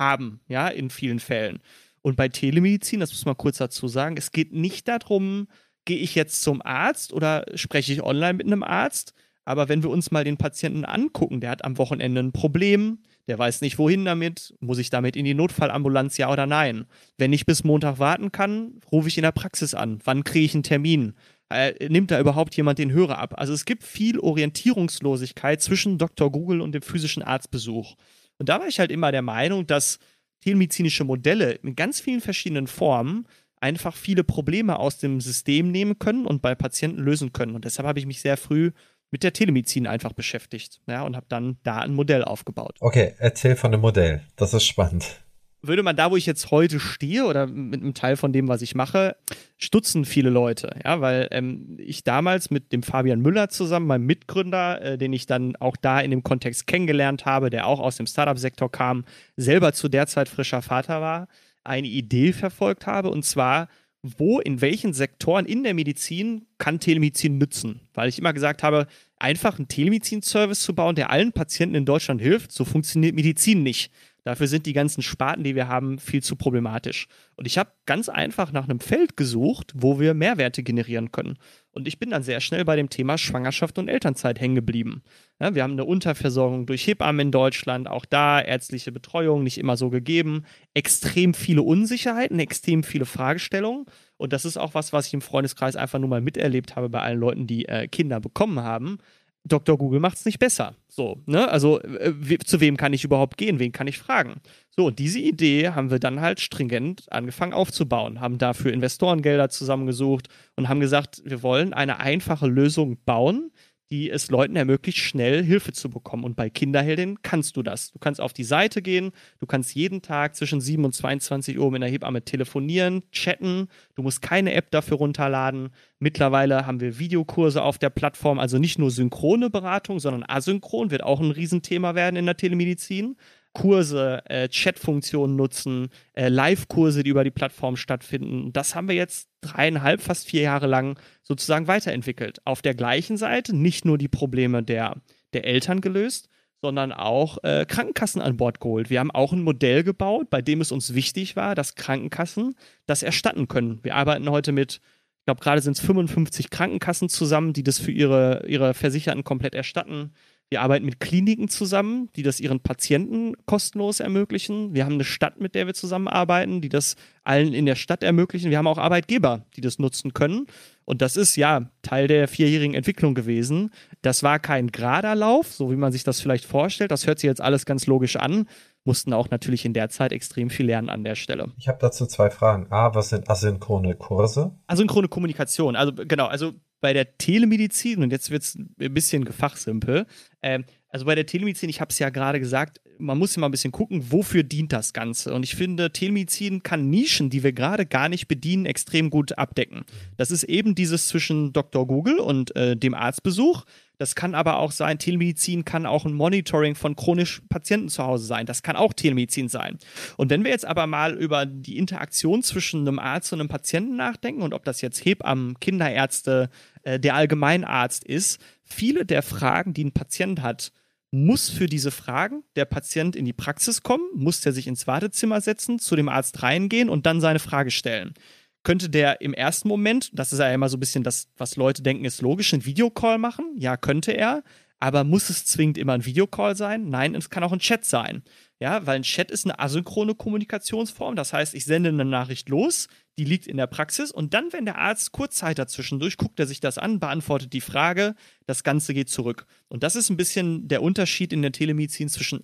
haben, ja, in vielen Fällen. Und bei Telemedizin, das muss man kurz dazu sagen, es geht nicht darum, gehe ich jetzt zum Arzt oder spreche ich online mit einem Arzt. Aber wenn wir uns mal den Patienten angucken, der hat am Wochenende ein Problem, der weiß nicht, wohin damit, muss ich damit in die Notfallambulanz, ja oder nein? Wenn ich bis Montag warten kann, rufe ich in der Praxis an. Wann kriege ich einen Termin? Äh, nimmt da überhaupt jemand den Hörer ab? Also es gibt viel Orientierungslosigkeit zwischen Dr. Google und dem physischen Arztbesuch. Und da war ich halt immer der Meinung, dass telemedizinische Modelle in ganz vielen verschiedenen Formen einfach viele Probleme aus dem System nehmen können und bei Patienten lösen können. Und deshalb habe ich mich sehr früh mit der Telemedizin einfach beschäftigt ja, und habe dann da ein Modell aufgebaut. Okay, erzähl von dem Modell. Das ist spannend würde man da, wo ich jetzt heute stehe oder mit einem Teil von dem, was ich mache, stutzen viele Leute. Ja, weil ähm, ich damals mit dem Fabian Müller zusammen, meinem Mitgründer, äh, den ich dann auch da in dem Kontext kennengelernt habe, der auch aus dem Startup-Sektor kam, selber zu der Zeit frischer Vater war, eine Idee verfolgt habe und zwar, wo, in welchen Sektoren in der Medizin kann Telemedizin nützen? Weil ich immer gesagt habe, einfach einen Telemedizin-Service zu bauen, der allen Patienten in Deutschland hilft, so funktioniert Medizin nicht. Dafür sind die ganzen Sparten, die wir haben, viel zu problematisch. Und ich habe ganz einfach nach einem Feld gesucht, wo wir Mehrwerte generieren können. Und ich bin dann sehr schnell bei dem Thema Schwangerschaft und Elternzeit hängen geblieben. Ja, wir haben eine Unterversorgung durch Hebammen in Deutschland, auch da ärztliche Betreuung nicht immer so gegeben. Extrem viele Unsicherheiten, extrem viele Fragestellungen. Und das ist auch was, was ich im Freundeskreis einfach nur mal miterlebt habe bei allen Leuten, die äh, Kinder bekommen haben. Dr. Google macht es nicht besser. So, ne? Also, äh, zu wem kann ich überhaupt gehen? Wen kann ich fragen? So, und diese Idee haben wir dann halt stringent angefangen aufzubauen, haben dafür Investorengelder zusammengesucht und haben gesagt, wir wollen eine einfache Lösung bauen, die es Leuten ermöglicht, schnell Hilfe zu bekommen. Und bei Kinderheldin kannst du das. Du kannst auf die Seite gehen, du kannst jeden Tag zwischen 7 und 22 Uhr mit einer Hebamme telefonieren, chatten. Du musst keine App dafür runterladen. Mittlerweile haben wir Videokurse auf der Plattform, also nicht nur synchrone Beratung, sondern asynchron wird auch ein Riesenthema werden in der Telemedizin. Kurse, äh, Chatfunktionen nutzen, äh, Live-Kurse, die über die Plattform stattfinden. Das haben wir jetzt dreieinhalb, fast vier Jahre lang sozusagen weiterentwickelt. Auf der gleichen Seite nicht nur die Probleme der, der Eltern gelöst, sondern auch äh, Krankenkassen an Bord geholt. Wir haben auch ein Modell gebaut, bei dem es uns wichtig war, dass Krankenkassen das erstatten können. Wir arbeiten heute mit, ich glaube, gerade sind es 55 Krankenkassen zusammen, die das für ihre, ihre Versicherten komplett erstatten. Wir arbeiten mit Kliniken zusammen, die das ihren Patienten kostenlos ermöglichen. Wir haben eine Stadt, mit der wir zusammenarbeiten, die das allen in der Stadt ermöglichen. Wir haben auch Arbeitgeber, die das nutzen können. Und das ist ja Teil der vierjährigen Entwicklung gewesen. Das war kein gerader Lauf, so wie man sich das vielleicht vorstellt. Das hört sich jetzt alles ganz logisch an. Mussten auch natürlich in der Zeit extrem viel lernen an der Stelle. Ich habe dazu zwei Fragen. A, was sind asynchrone Kurse? Asynchrone Kommunikation. Also genau, also bei der Telemedizin, und jetzt wird es ein bisschen gefachsimpel, ähm, also bei der Telemedizin, ich habe es ja gerade gesagt, man muss immer ein bisschen gucken, wofür dient das Ganze. Und ich finde, Telemedizin kann Nischen, die wir gerade gar nicht bedienen, extrem gut abdecken. Das ist eben dieses zwischen Dr. Google und äh, dem Arztbesuch. Das kann aber auch sein, Telemedizin kann auch ein Monitoring von chronischen Patienten zu Hause sein. Das kann auch Telemedizin sein. Und wenn wir jetzt aber mal über die Interaktion zwischen einem Arzt und einem Patienten nachdenken und ob das jetzt Hebammen, Kinderärzte, äh, der Allgemeinarzt ist, viele der Fragen, die ein Patient hat, muss für diese Fragen der Patient in die Praxis kommen, muss er sich ins Wartezimmer setzen, zu dem Arzt reingehen und dann seine Frage stellen. Könnte der im ersten Moment, das ist ja immer so ein bisschen das, was Leute denken, ist logisch, einen Videocall machen? Ja, könnte er. Aber muss es zwingend immer ein Videocall sein? Nein, es kann auch ein Chat sein. Ja, weil ein Chat ist eine asynchrone Kommunikationsform. Das heißt, ich sende eine Nachricht los, die liegt in der Praxis und dann, wenn der Arzt kurz Zeit dazwischendurch, guckt er sich das an, beantwortet die Frage, das Ganze geht zurück. Und das ist ein bisschen der Unterschied in der Telemedizin zwischen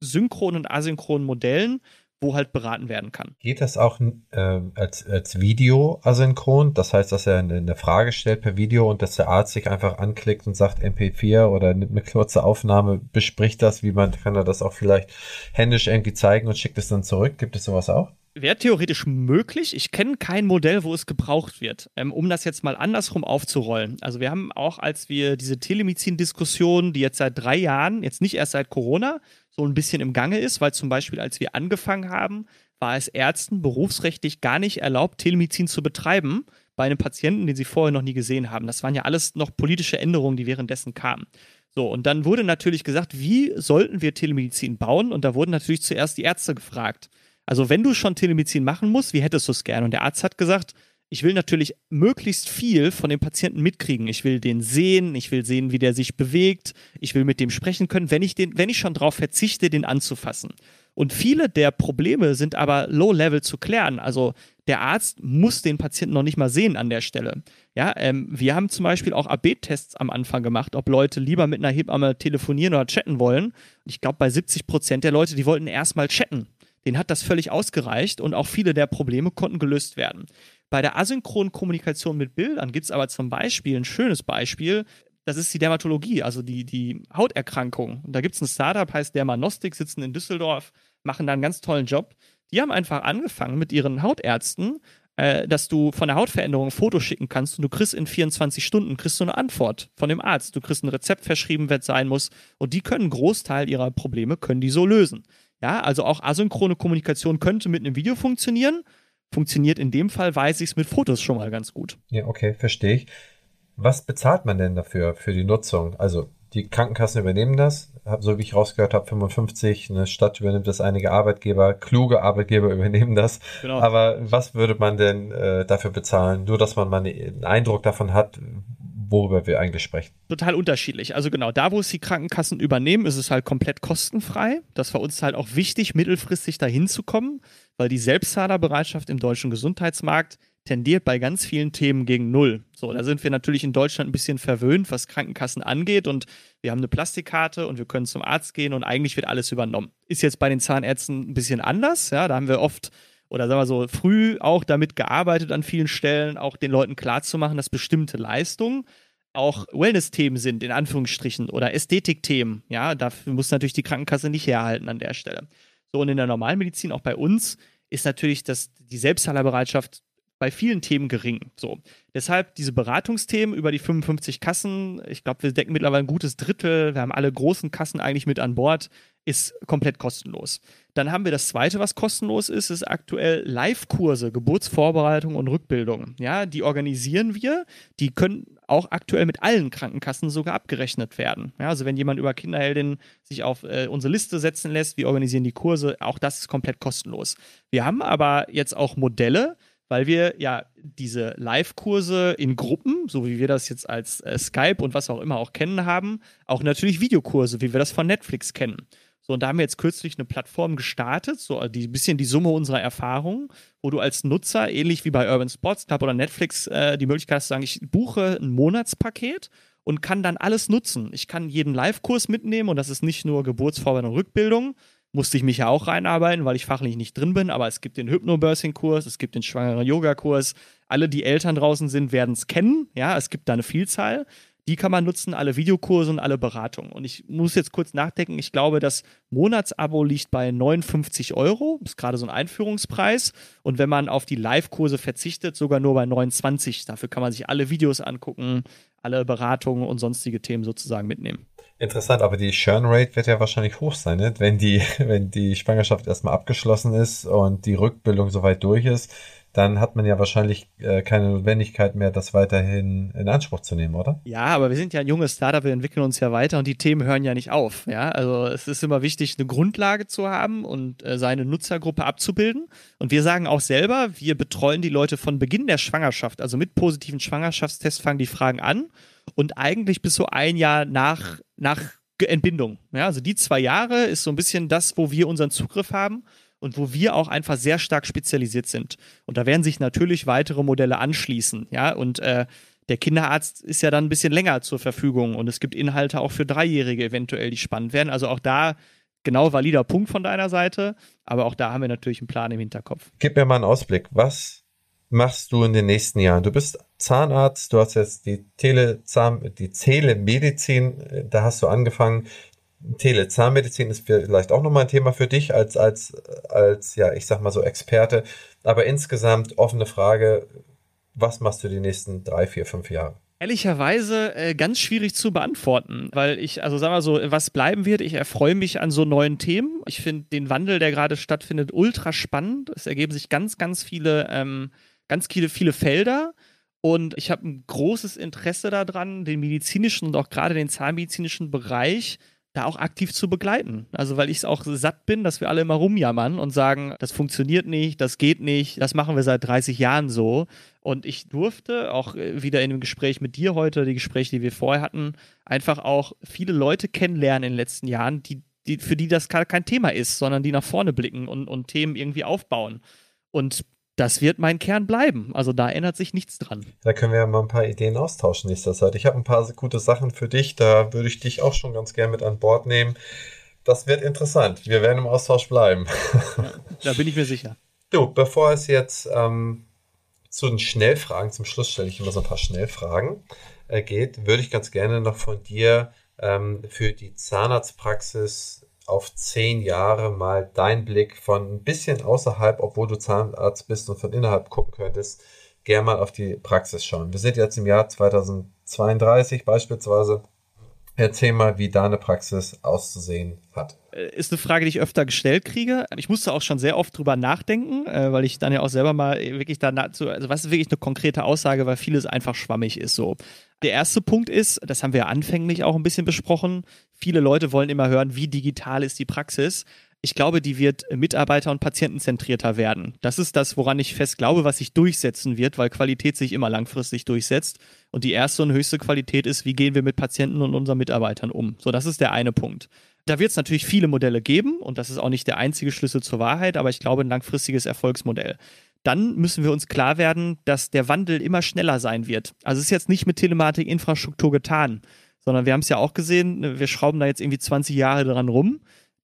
synchronen und asynchronen Modellen wo halt beraten werden kann. Geht das auch äh, als, als Video asynchron? Das heißt, dass er eine, Frage stellt per Video und dass der Arzt sich einfach anklickt und sagt MP4 oder nimmt eine kurze Aufnahme, bespricht das, wie man kann er das auch vielleicht händisch irgendwie zeigen und schickt es dann zurück? Gibt es sowas auch? Wäre theoretisch möglich. Ich kenne kein Modell, wo es gebraucht wird. Ähm, um das jetzt mal andersrum aufzurollen. Also wir haben auch, als wir diese Telemedizin-Diskussion, die jetzt seit drei Jahren, jetzt nicht erst seit Corona, so ein bisschen im Gange ist, weil zum Beispiel, als wir angefangen haben, war es Ärzten berufsrechtlich gar nicht erlaubt, Telemedizin zu betreiben bei einem Patienten, den sie vorher noch nie gesehen haben. Das waren ja alles noch politische Änderungen, die währenddessen kamen. So, und dann wurde natürlich gesagt, wie sollten wir Telemedizin bauen? Und da wurden natürlich zuerst die Ärzte gefragt. Also, wenn du schon Telemedizin machen musst, wie hättest du es gern? Und der Arzt hat gesagt, ich will natürlich möglichst viel von dem Patienten mitkriegen. Ich will den sehen, ich will sehen, wie der sich bewegt, ich will mit dem sprechen können, wenn ich, den, wenn ich schon darauf verzichte, den anzufassen. Und viele der Probleme sind aber low-level zu klären. Also der Arzt muss den Patienten noch nicht mal sehen an der Stelle. Ja, ähm, wir haben zum Beispiel auch AB-Tests am Anfang gemacht, ob Leute lieber mit einer Hebamme telefonieren oder chatten wollen. Ich glaube, bei 70 Prozent der Leute, die wollten erstmal chatten. Den hat das völlig ausgereicht und auch viele der Probleme konnten gelöst werden. Bei der asynchronen Kommunikation mit Bildern gibt es aber zum Beispiel ein schönes Beispiel. Das ist die Dermatologie, also die, die Hauterkrankung. Und da gibt es ein Startup, heißt Dermanostik, sitzen in Düsseldorf, machen da einen ganz tollen Job. Die haben einfach angefangen mit ihren Hautärzten, äh, dass du von der Hautveränderung ein Foto schicken kannst und du kriegst in 24 Stunden kriegst du eine Antwort von dem Arzt. Du kriegst ein Rezept verschrieben, wer es sein muss. Und die können einen Großteil ihrer Probleme, können die so lösen. Ja, also auch asynchrone Kommunikation könnte mit einem Video funktionieren. Funktioniert in dem Fall, weiß ich es mit Fotos schon mal ganz gut. Ja, okay, verstehe ich. Was bezahlt man denn dafür, für die Nutzung? Also Die Krankenkassen übernehmen das, so wie ich rausgehört habe, 55, eine Stadt übernimmt das, einige Arbeitgeber, kluge Arbeitgeber [laughs] übernehmen das. Genau. Aber was würde man denn äh, dafür bezahlen? Nur, dass man mal einen Eindruck davon hat, worüber wir eigentlich sprechen. Total unterschiedlich. Also genau, da wo es die Krankenkassen übernehmen, ist es halt komplett kostenfrei. Das war uns halt auch wichtig, mittelfristig dahin zu kommen, weil die Selbstzahlerbereitschaft im deutschen Gesundheitsmarkt tendiert bei ganz vielen Themen gegen Null. So, da sind wir natürlich in Deutschland ein bisschen verwöhnt, was Krankenkassen angeht und wir haben eine Plastikkarte und wir können zum Arzt gehen und eigentlich wird alles übernommen. Ist jetzt bei den Zahnärzten ein bisschen anders, ja, da haben wir oft oder sagen wir so früh auch damit gearbeitet an vielen Stellen, auch den Leuten klarzumachen, dass bestimmte Leistungen auch Wellness-Themen sind, in Anführungsstrichen, oder Ästhetikthemen. Ja, dafür muss natürlich die Krankenkasse nicht herhalten an der Stelle. So, und in der Normalmedizin, auch bei uns, ist natürlich das, die Selbstzahlerbereitschaft bei vielen Themen gering. So. Deshalb diese Beratungsthemen über die 55 Kassen, ich glaube, wir decken mittlerweile ein gutes Drittel, wir haben alle großen Kassen eigentlich mit an Bord, ist komplett kostenlos. Dann haben wir das zweite, was kostenlos ist, ist aktuell Live-Kurse, Geburtsvorbereitung und Rückbildung. Ja, die organisieren wir, die können auch aktuell mit allen Krankenkassen sogar abgerechnet werden. Ja, also wenn jemand über Kinderheldin sich auf äh, unsere Liste setzen lässt, wir organisieren die Kurse, auch das ist komplett kostenlos. Wir haben aber jetzt auch Modelle, weil wir ja diese Live-Kurse in Gruppen, so wie wir das jetzt als äh, Skype und was auch immer auch kennen haben, auch natürlich Videokurse, wie wir das von Netflix kennen. So, und da haben wir jetzt kürzlich eine Plattform gestartet, so ein bisschen die Summe unserer Erfahrungen, wo du als Nutzer, ähnlich wie bei Urban Sports Club oder Netflix, äh, die Möglichkeit hast zu sagen, ich buche ein Monatspaket und kann dann alles nutzen. Ich kann jeden Live-Kurs mitnehmen und das ist nicht nur Geburtsvorbereitung und Rückbildung, musste ich mich ja auch reinarbeiten, weil ich fachlich nicht drin bin, aber es gibt den Hypnobirthing-Kurs, es gibt den schwangeren Yoga-Kurs. Alle, die Eltern draußen sind, werden es kennen. Ja, es gibt da eine Vielzahl. Die kann man nutzen, alle Videokurse und alle Beratungen. Und ich muss jetzt kurz nachdenken. Ich glaube, das Monatsabo liegt bei 59 Euro. Das ist gerade so ein Einführungspreis. Und wenn man auf die Live-Kurse verzichtet, sogar nur bei 29. Dafür kann man sich alle Videos angucken, alle Beratungen und sonstige Themen sozusagen mitnehmen. Interessant, aber die Churn Rate wird ja wahrscheinlich hoch sein, ne? wenn die, [laughs] wenn die Schwangerschaft erstmal abgeschlossen ist und die Rückbildung soweit durch ist, dann hat man ja wahrscheinlich äh, keine Notwendigkeit mehr, das weiterhin in Anspruch zu nehmen, oder? Ja, aber wir sind ja ein junges Startup, wir entwickeln uns ja weiter und die Themen hören ja nicht auf. Ja, also es ist immer wichtig, eine Grundlage zu haben und äh, seine Nutzergruppe abzubilden. Und wir sagen auch selber, wir betreuen die Leute von Beginn der Schwangerschaft, also mit positiven Schwangerschaftstests fangen die Fragen an und eigentlich bis so ein Jahr nach, nach Entbindung. Ja, also die zwei Jahre ist so ein bisschen das, wo wir unseren Zugriff haben und wo wir auch einfach sehr stark spezialisiert sind. Und da werden sich natürlich weitere Modelle anschließen, ja, und äh, der Kinderarzt ist ja dann ein bisschen länger zur Verfügung und es gibt Inhalte auch für Dreijährige eventuell, die spannend werden. Also auch da genau valider Punkt von deiner Seite, aber auch da haben wir natürlich einen Plan im Hinterkopf. Gib mir mal einen Ausblick. Was machst du in den nächsten Jahren? Du bist Zahnarzt, du hast jetzt die Telezahn, die Telemedizin, äh, da hast du angefangen. Telezahnmedizin ist vielleicht auch nochmal ein Thema für dich als, als, als, ja, ich sag mal so Experte. Aber insgesamt offene Frage, was machst du die nächsten drei, vier, fünf Jahre? Ehrlicherweise äh, ganz schwierig zu beantworten, weil ich, also sagen wir so, was bleiben wird, ich erfreue mich an so neuen Themen. Ich finde den Wandel, der gerade stattfindet, ultra spannend. Es ergeben sich ganz, ganz viele, ähm, ganz viele, viele Felder. Und ich habe ein großes Interesse daran, den medizinischen und auch gerade den zahnmedizinischen Bereich da auch aktiv zu begleiten. Also weil ich es auch satt bin, dass wir alle immer rumjammern und sagen, das funktioniert nicht, das geht nicht, das machen wir seit 30 Jahren so. Und ich durfte auch äh, wieder in dem Gespräch mit dir heute, die Gespräche, die wir vorher hatten, einfach auch viele Leute kennenlernen in den letzten Jahren, die, die, für die das kein Thema ist, sondern die nach vorne blicken und, und Themen irgendwie aufbauen. Und das wird mein Kern bleiben. Also da ändert sich nichts dran. Da können wir ja mal ein paar Ideen austauschen nächster Zeit. Ich habe ein paar gute Sachen für dich. Da würde ich dich auch schon ganz gern mit an Bord nehmen. Das wird interessant. Wir werden im Austausch bleiben. [laughs] Ja, da bin ich mir sicher. Du, bevor es jetzt ähm, zu den Schnellfragen, zum Schluss stelle ich immer so ein paar Schnellfragen, äh, geht, würde ich ganz gerne noch von dir ähm, für die Zahnarztpraxis auf zehn Jahre mal dein Blick von ein bisschen außerhalb, obwohl du Zahnarzt bist und von innerhalb gucken könntest, gerne mal auf die Praxis schauen. Wir sind jetzt im Jahr 2032 beispielsweise. Erzähl mal, wie deine Praxis auszusehen hat. Äh, ist eine Frage, die ich öfter gestellt kriege. Ich musste auch schon sehr oft drüber nachdenken, äh, weil ich dann ja auch selber mal wirklich dazu, also was ist wirklich eine konkrete Aussage, weil vieles einfach schwammig ist so. Der erste Punkt ist, das haben wir ja anfänglich auch ein bisschen besprochen, viele Leute wollen immer hören, wie digital ist die Praxis ich glaube, die wird mitarbeiter- und patientenzentrierter werden. Das ist das, woran ich fest glaube, was sich durchsetzen wird, weil Qualität sich immer langfristig durchsetzt. Und die erste und höchste Qualität ist, wie gehen wir mit Patienten und unseren Mitarbeitern um. So, das ist der eine Punkt. Da wird es natürlich viele Modelle geben und das ist auch nicht der einzige Schlüssel zur Wahrheit, aber ich glaube, ein langfristiges Erfolgsmodell. Dann müssen wir uns klar werden, dass der Wandel immer schneller sein wird. Also es ist jetzt nicht mit Telematik-Infrastruktur getan, sondern wir haben es ja auch gesehen, wir schrauben da jetzt irgendwie 20 Jahre dran rum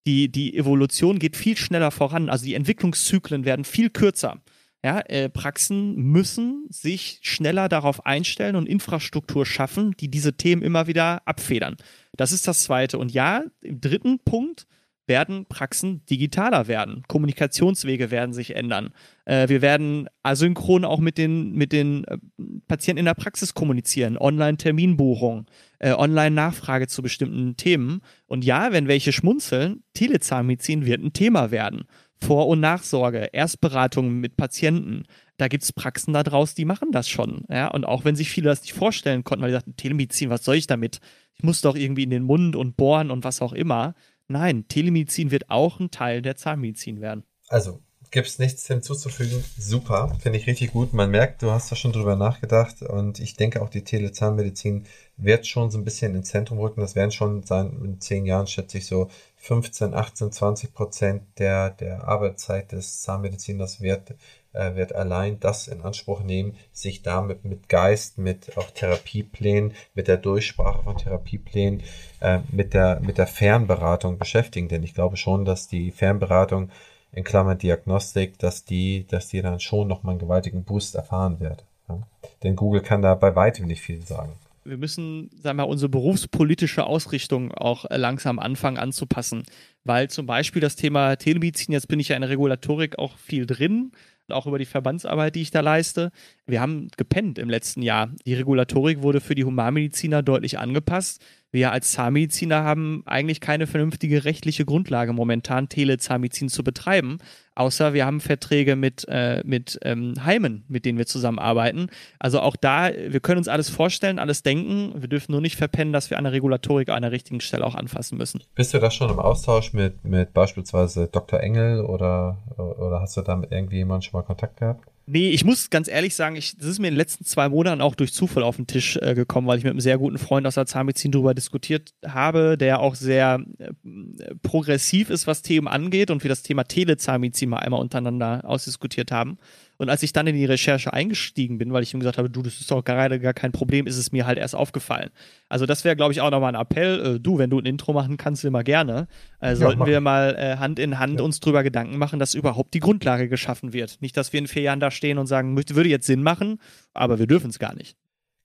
die, die Evolution geht viel schneller voran, also die Entwicklungszyklen werden viel kürzer. Ja, äh, Praxen müssen sich schneller darauf einstellen und Infrastruktur schaffen, die diese Themen immer wieder abfedern. Das ist das Zweite. Und ja, im dritten Punkt werden Praxen digitaler werden. Kommunikationswege werden sich ändern. Äh, wir werden asynchron auch mit den, mit den äh, Patienten in der Praxis kommunizieren. Online-Terminbuchung, äh, Online-Nachfrage zu bestimmten Themen. Und ja, wenn welche schmunzeln, Telezahnmedizin wird ein Thema werden. Vor- und Nachsorge, Erstberatung mit Patienten. Da gibt es Praxen da draußen, die machen das schon. Ja? Und auch wenn sich viele das nicht vorstellen konnten, weil sie sagten, Telemedizin, was soll ich damit? Ich muss doch irgendwie in den Mund und bohren und was auch immer. Nein, Telemedizin wird auch ein Teil der Zahnmedizin werden. Also, gibt es nichts hinzuzufügen. Super, finde ich richtig gut. Man merkt, du hast da schon drüber nachgedacht und ich denke auch die Telezahnmedizin wird schon so ein bisschen ins Zentrum rücken. Das werden schon sein, in zehn Jahren schätze ich so 15, 18, 20 Prozent der, der Arbeitszeit des Zahnmediziners wird äh, wird allein das in Anspruch nehmen, sich damit mit Geist, mit auch Therapieplänen, mit der Durchsprache von Therapieplänen, äh, mit der mit der Fernberatung beschäftigen. Denn ich glaube schon, dass die Fernberatung in Klammern Diagnostik, dass die, dass die dann schon nochmal einen gewaltigen Boost erfahren wird. Ja? Denn Google kann da bei weitem nicht viel sagen wir müssen, sagen wir mal, unsere berufspolitische Ausrichtung auch langsam anfangen anzupassen. Weil zum Beispiel das Thema Telemedizin, jetzt bin ich ja in der Regulatorik auch viel drin, auch über die Verbandsarbeit, die ich da leiste. Wir haben gepennt im letzten Jahr. Die Regulatorik wurde für die Humanmediziner deutlich angepasst. Wir als Zahnmediziner haben eigentlich keine vernünftige rechtliche Grundlage momentan, Telezahnmedizin zu betreiben, außer wir haben Verträge mit, äh, mit ähm, Heimen, mit denen wir zusammenarbeiten. Also auch da, wir können uns alles vorstellen, alles denken. Wir dürfen nur nicht verpennen, dass wir eine Regulatorik an der richtigen Stelle auch anfassen müssen. Bist du da schon im Austausch mit, mit beispielsweise Dr. Engel oder, oder hast du da mit irgendwie jemandem schon mal Kontakt gehabt? Nee, ich muss ganz ehrlich sagen, ich, das ist mir in den letzten zwei Monaten auch durch Zufall auf den Tisch äh, gekommen, weil ich mit einem sehr guten Freund aus der Zahnmedizin darüber diskutiert habe, der auch sehr äh, progressiv ist, was Themen angeht und wir das Thema Telezahnmedizin mal einmal untereinander ausdiskutiert haben. Und als ich dann in die Recherche eingestiegen bin, weil ich ihm gesagt habe, du, das ist doch gerade gar kein Problem, ist es mir halt erst aufgefallen. Also das wäre, glaube ich, auch nochmal ein Appell. Äh, du, wenn du ein Intro machen kannst, immer gerne. Äh, sollten ja, wir mal äh, Hand in Hand ja. uns drüber Gedanken machen, dass überhaupt die Grundlage geschaffen wird. Nicht, dass wir in vier Jahren da stehen und sagen, würde jetzt Sinn machen, aber wir dürfen es gar nicht.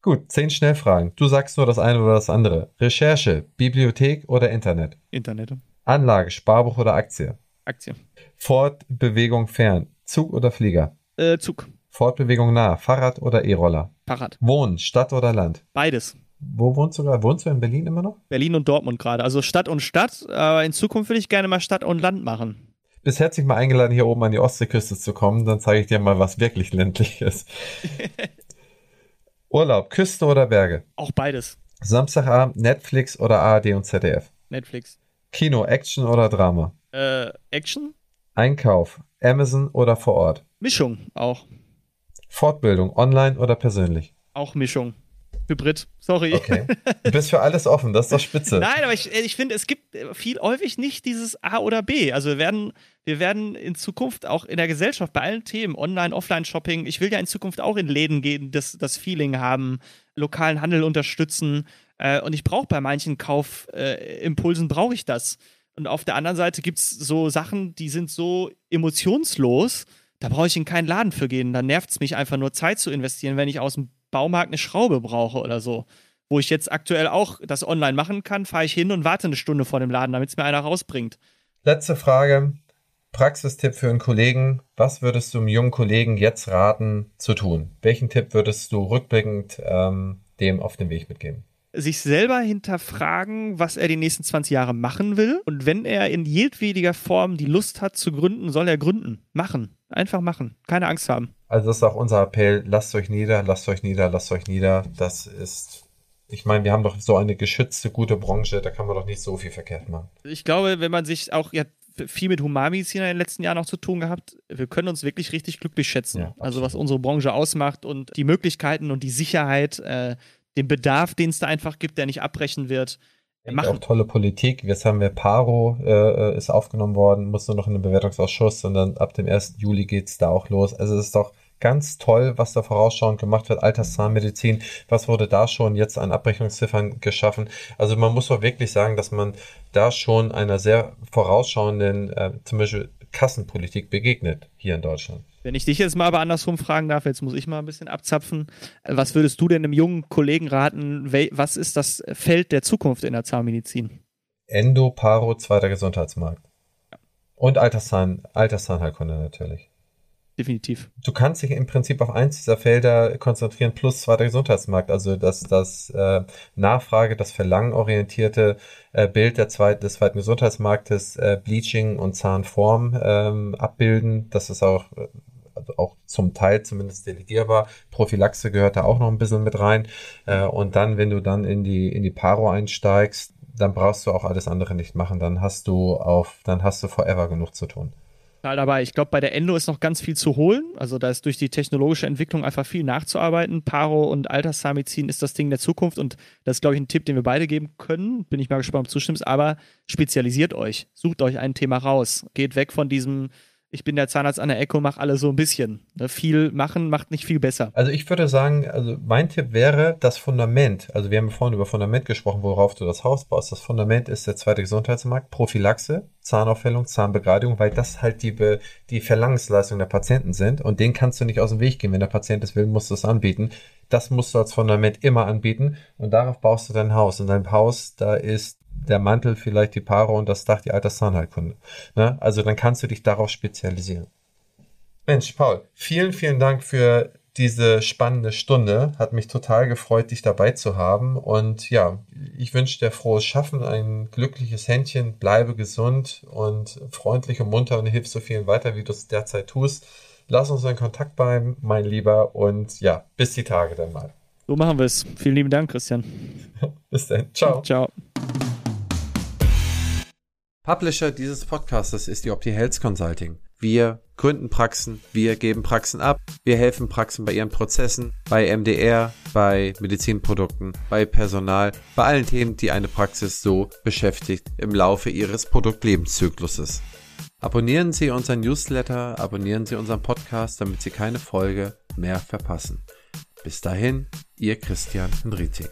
Gut, zehn Schnellfragen. Du sagst nur das eine oder das andere. Recherche, Bibliothek oder Internet? Internet. Anlage, Sparbuch oder Aktie? Aktie. Fortbewegung fern, Zug oder Flieger? Äh, Zug. Fortbewegung nah, Fahrrad oder E-Roller? Fahrrad. Wohnen, Stadt oder Land? Beides. Wo wohnst du gerade? Wohnst du in Berlin immer noch? Berlin und Dortmund gerade. Also Stadt und Stadt, aber in Zukunft würde ich gerne mal Stadt und Land machen. Bist herzlich mal eingeladen, hier oben an die Ostseeküste zu kommen, dann zeige ich dir mal, was wirklich ländlich ist. [laughs] Urlaub, Küste oder Berge? Auch beides. Samstagabend, Netflix oder ARD und ZDF? Netflix. Kino, Action oder Drama? Äh, Action. Einkauf, Amazon oder vor Ort? Mischung auch. Fortbildung, online oder persönlich? Auch Mischung. Hybrid, sorry. Okay. [laughs] Du bist für alles offen, das ist doch spitze. Nein, aber ich, ich finde, es gibt viel häufig nicht dieses A oder B. Also wir werden, wir werden in Zukunft auch in der Gesellschaft bei allen Themen, Online, Offline-Shopping, ich will ja in Zukunft auch in Läden gehen, das, das Feeling haben, lokalen Handel unterstützen. Äh, und ich brauche bei manchen Kaufimpulsen, äh, brauche ich das. Und auf der anderen Seite gibt es so Sachen, die sind so emotionslos, da brauche ich in keinen Laden für gehen. Da nervt es mich einfach nur Zeit zu investieren, wenn ich aus dem Baumarkt eine Schraube brauche oder so. Wo ich jetzt aktuell auch das online machen kann, fahre ich hin und warte eine Stunde vor dem Laden, damit es mir einer rausbringt. Letzte Frage. Praxistipp für einen Kollegen. Was würdest du einem jungen Kollegen jetzt raten zu tun? Welchen Tipp würdest du rückblickend ähm, dem auf den Weg mitgeben? Sich selber hinterfragen, was er die nächsten 20 Jahre machen will. Und wenn er in jedwediger Form die Lust hat zu gründen, soll er gründen. Machen. Einfach machen. Keine Angst haben. Also das ist auch unser Appell. Lasst euch nieder, lasst euch nieder, lasst euch nieder. Das ist ich meine, wir haben doch so eine geschützte, gute Branche, da kann man doch nicht so viel verkehrt machen. Ich glaube, wenn man sich auch, ja, viel mit Humanmedizin in den letzten Jahren auch zu tun gehabt. Wir können uns wirklich richtig glücklich schätzen. Ja, also was unsere Branche ausmacht und die Möglichkeiten und die Sicherheit, äh, den Bedarf, den es da einfach gibt, der nicht abbrechen wird. Machen. Auch tolle Politik. Jetzt haben wir Paro, äh, ist aufgenommen worden, muss nur noch in den Bewertungsausschuss und dann ab dem 1. Juli geht es da auch los. Also es ist doch ganz toll, was da vorausschauend gemacht wird. Alterszahnmedizin, was wurde da schon jetzt an Abrechnungsziffern geschaffen? Also man muss doch wirklich sagen, dass man da schon einer sehr vorausschauenden, äh, zum Beispiel Kassenpolitik begegnet hier in Deutschland. Wenn ich dich jetzt mal aber andersrum fragen darf, jetzt muss ich mal ein bisschen abzapfen. Was würdest du denn einem jungen Kollegen raten? Was ist das Feld der Zukunft in der Zahnmedizin? Endo, Paro, zweiter Gesundheitsmarkt. Und Alterszahn, Alterszahnheilkunde natürlich definitiv. Du kannst dich im Prinzip auf eins dieser Felder konzentrieren, plus zweiter Gesundheitsmarkt. Also das, das äh, Nachfrage, das Verlangen orientierte äh, Bild der zweit, des zweiten Gesundheitsmarktes, äh, Bleaching und Zahnform ähm, abbilden. Das ist auch äh, auch zum Teil zumindest delegierbar. Prophylaxe gehört da auch noch ein bisschen mit rein. Äh, und dann, wenn du dann in die, in die Paro einsteigst, dann brauchst du auch alles andere nicht machen. Dann hast du auf, dann hast du forever genug zu tun dabei. Ich glaube, bei der Endo ist noch ganz viel zu holen. Also da ist durch die technologische Entwicklung einfach viel nachzuarbeiten. Paro und Alterszahnmedizin ist das Ding der Zukunft und das ist, glaube ich, ein Tipp, den wir beide geben können. Bin ich mal gespannt, ob du zustimmst. Aber spezialisiert euch. Sucht euch ein Thema raus. Geht weg von diesem ich bin der Zahnarzt an der Ecke, mache alle so ein bisschen. Ne? Viel machen macht nicht viel besser. Also ich würde sagen, also mein Tipp wäre das Fundament. Also wir haben vorhin über Fundament gesprochen, worauf du das Haus baust. Das Fundament ist der zweite Gesundheitsmarkt, Prophylaxe, Zahnaufhellung, Zahnbegradigung, weil das halt die, die Verlangensleistung der Patienten sind und den kannst du nicht aus dem Weg gehen. Wenn der Patient es will, musst du es anbieten. Das musst du als Fundament immer anbieten und darauf baust du dein Haus. Und dein Haus, da ist der Mantel vielleicht die Paare und das Dach die Alterszahnheilkunde. Ne? Also dann kannst du dich darauf spezialisieren. Mensch, Paul, vielen, vielen Dank für diese spannende Stunde. Hat mich total gefreut, dich dabei zu haben. Und ja, ich wünsche dir frohes Schaffen, ein glückliches Händchen, bleibe gesund und freundlich und munter und hilf so vielen weiter, wie du es derzeit tust. Lass uns in Kontakt bleiben, mein Lieber. Und ja, bis die Tage dann mal. So machen wir es. Vielen lieben Dank, Christian. [laughs] bis dann. Ciao. Ciao. Publisher dieses Podcastes ist die Opti Health Consulting. Wir gründen Praxen, wir geben Praxen ab, wir helfen Praxen bei ihren Prozessen, bei MDR, bei Medizinprodukten, bei Personal, bei allen Themen, die eine Praxis so beschäftigt im Laufe ihres Produktlebenszykluses. Abonnieren Sie unseren Newsletter, abonnieren Sie unseren Podcast, damit Sie keine Folge mehr verpassen. Bis dahin, Ihr Christian Henrizi.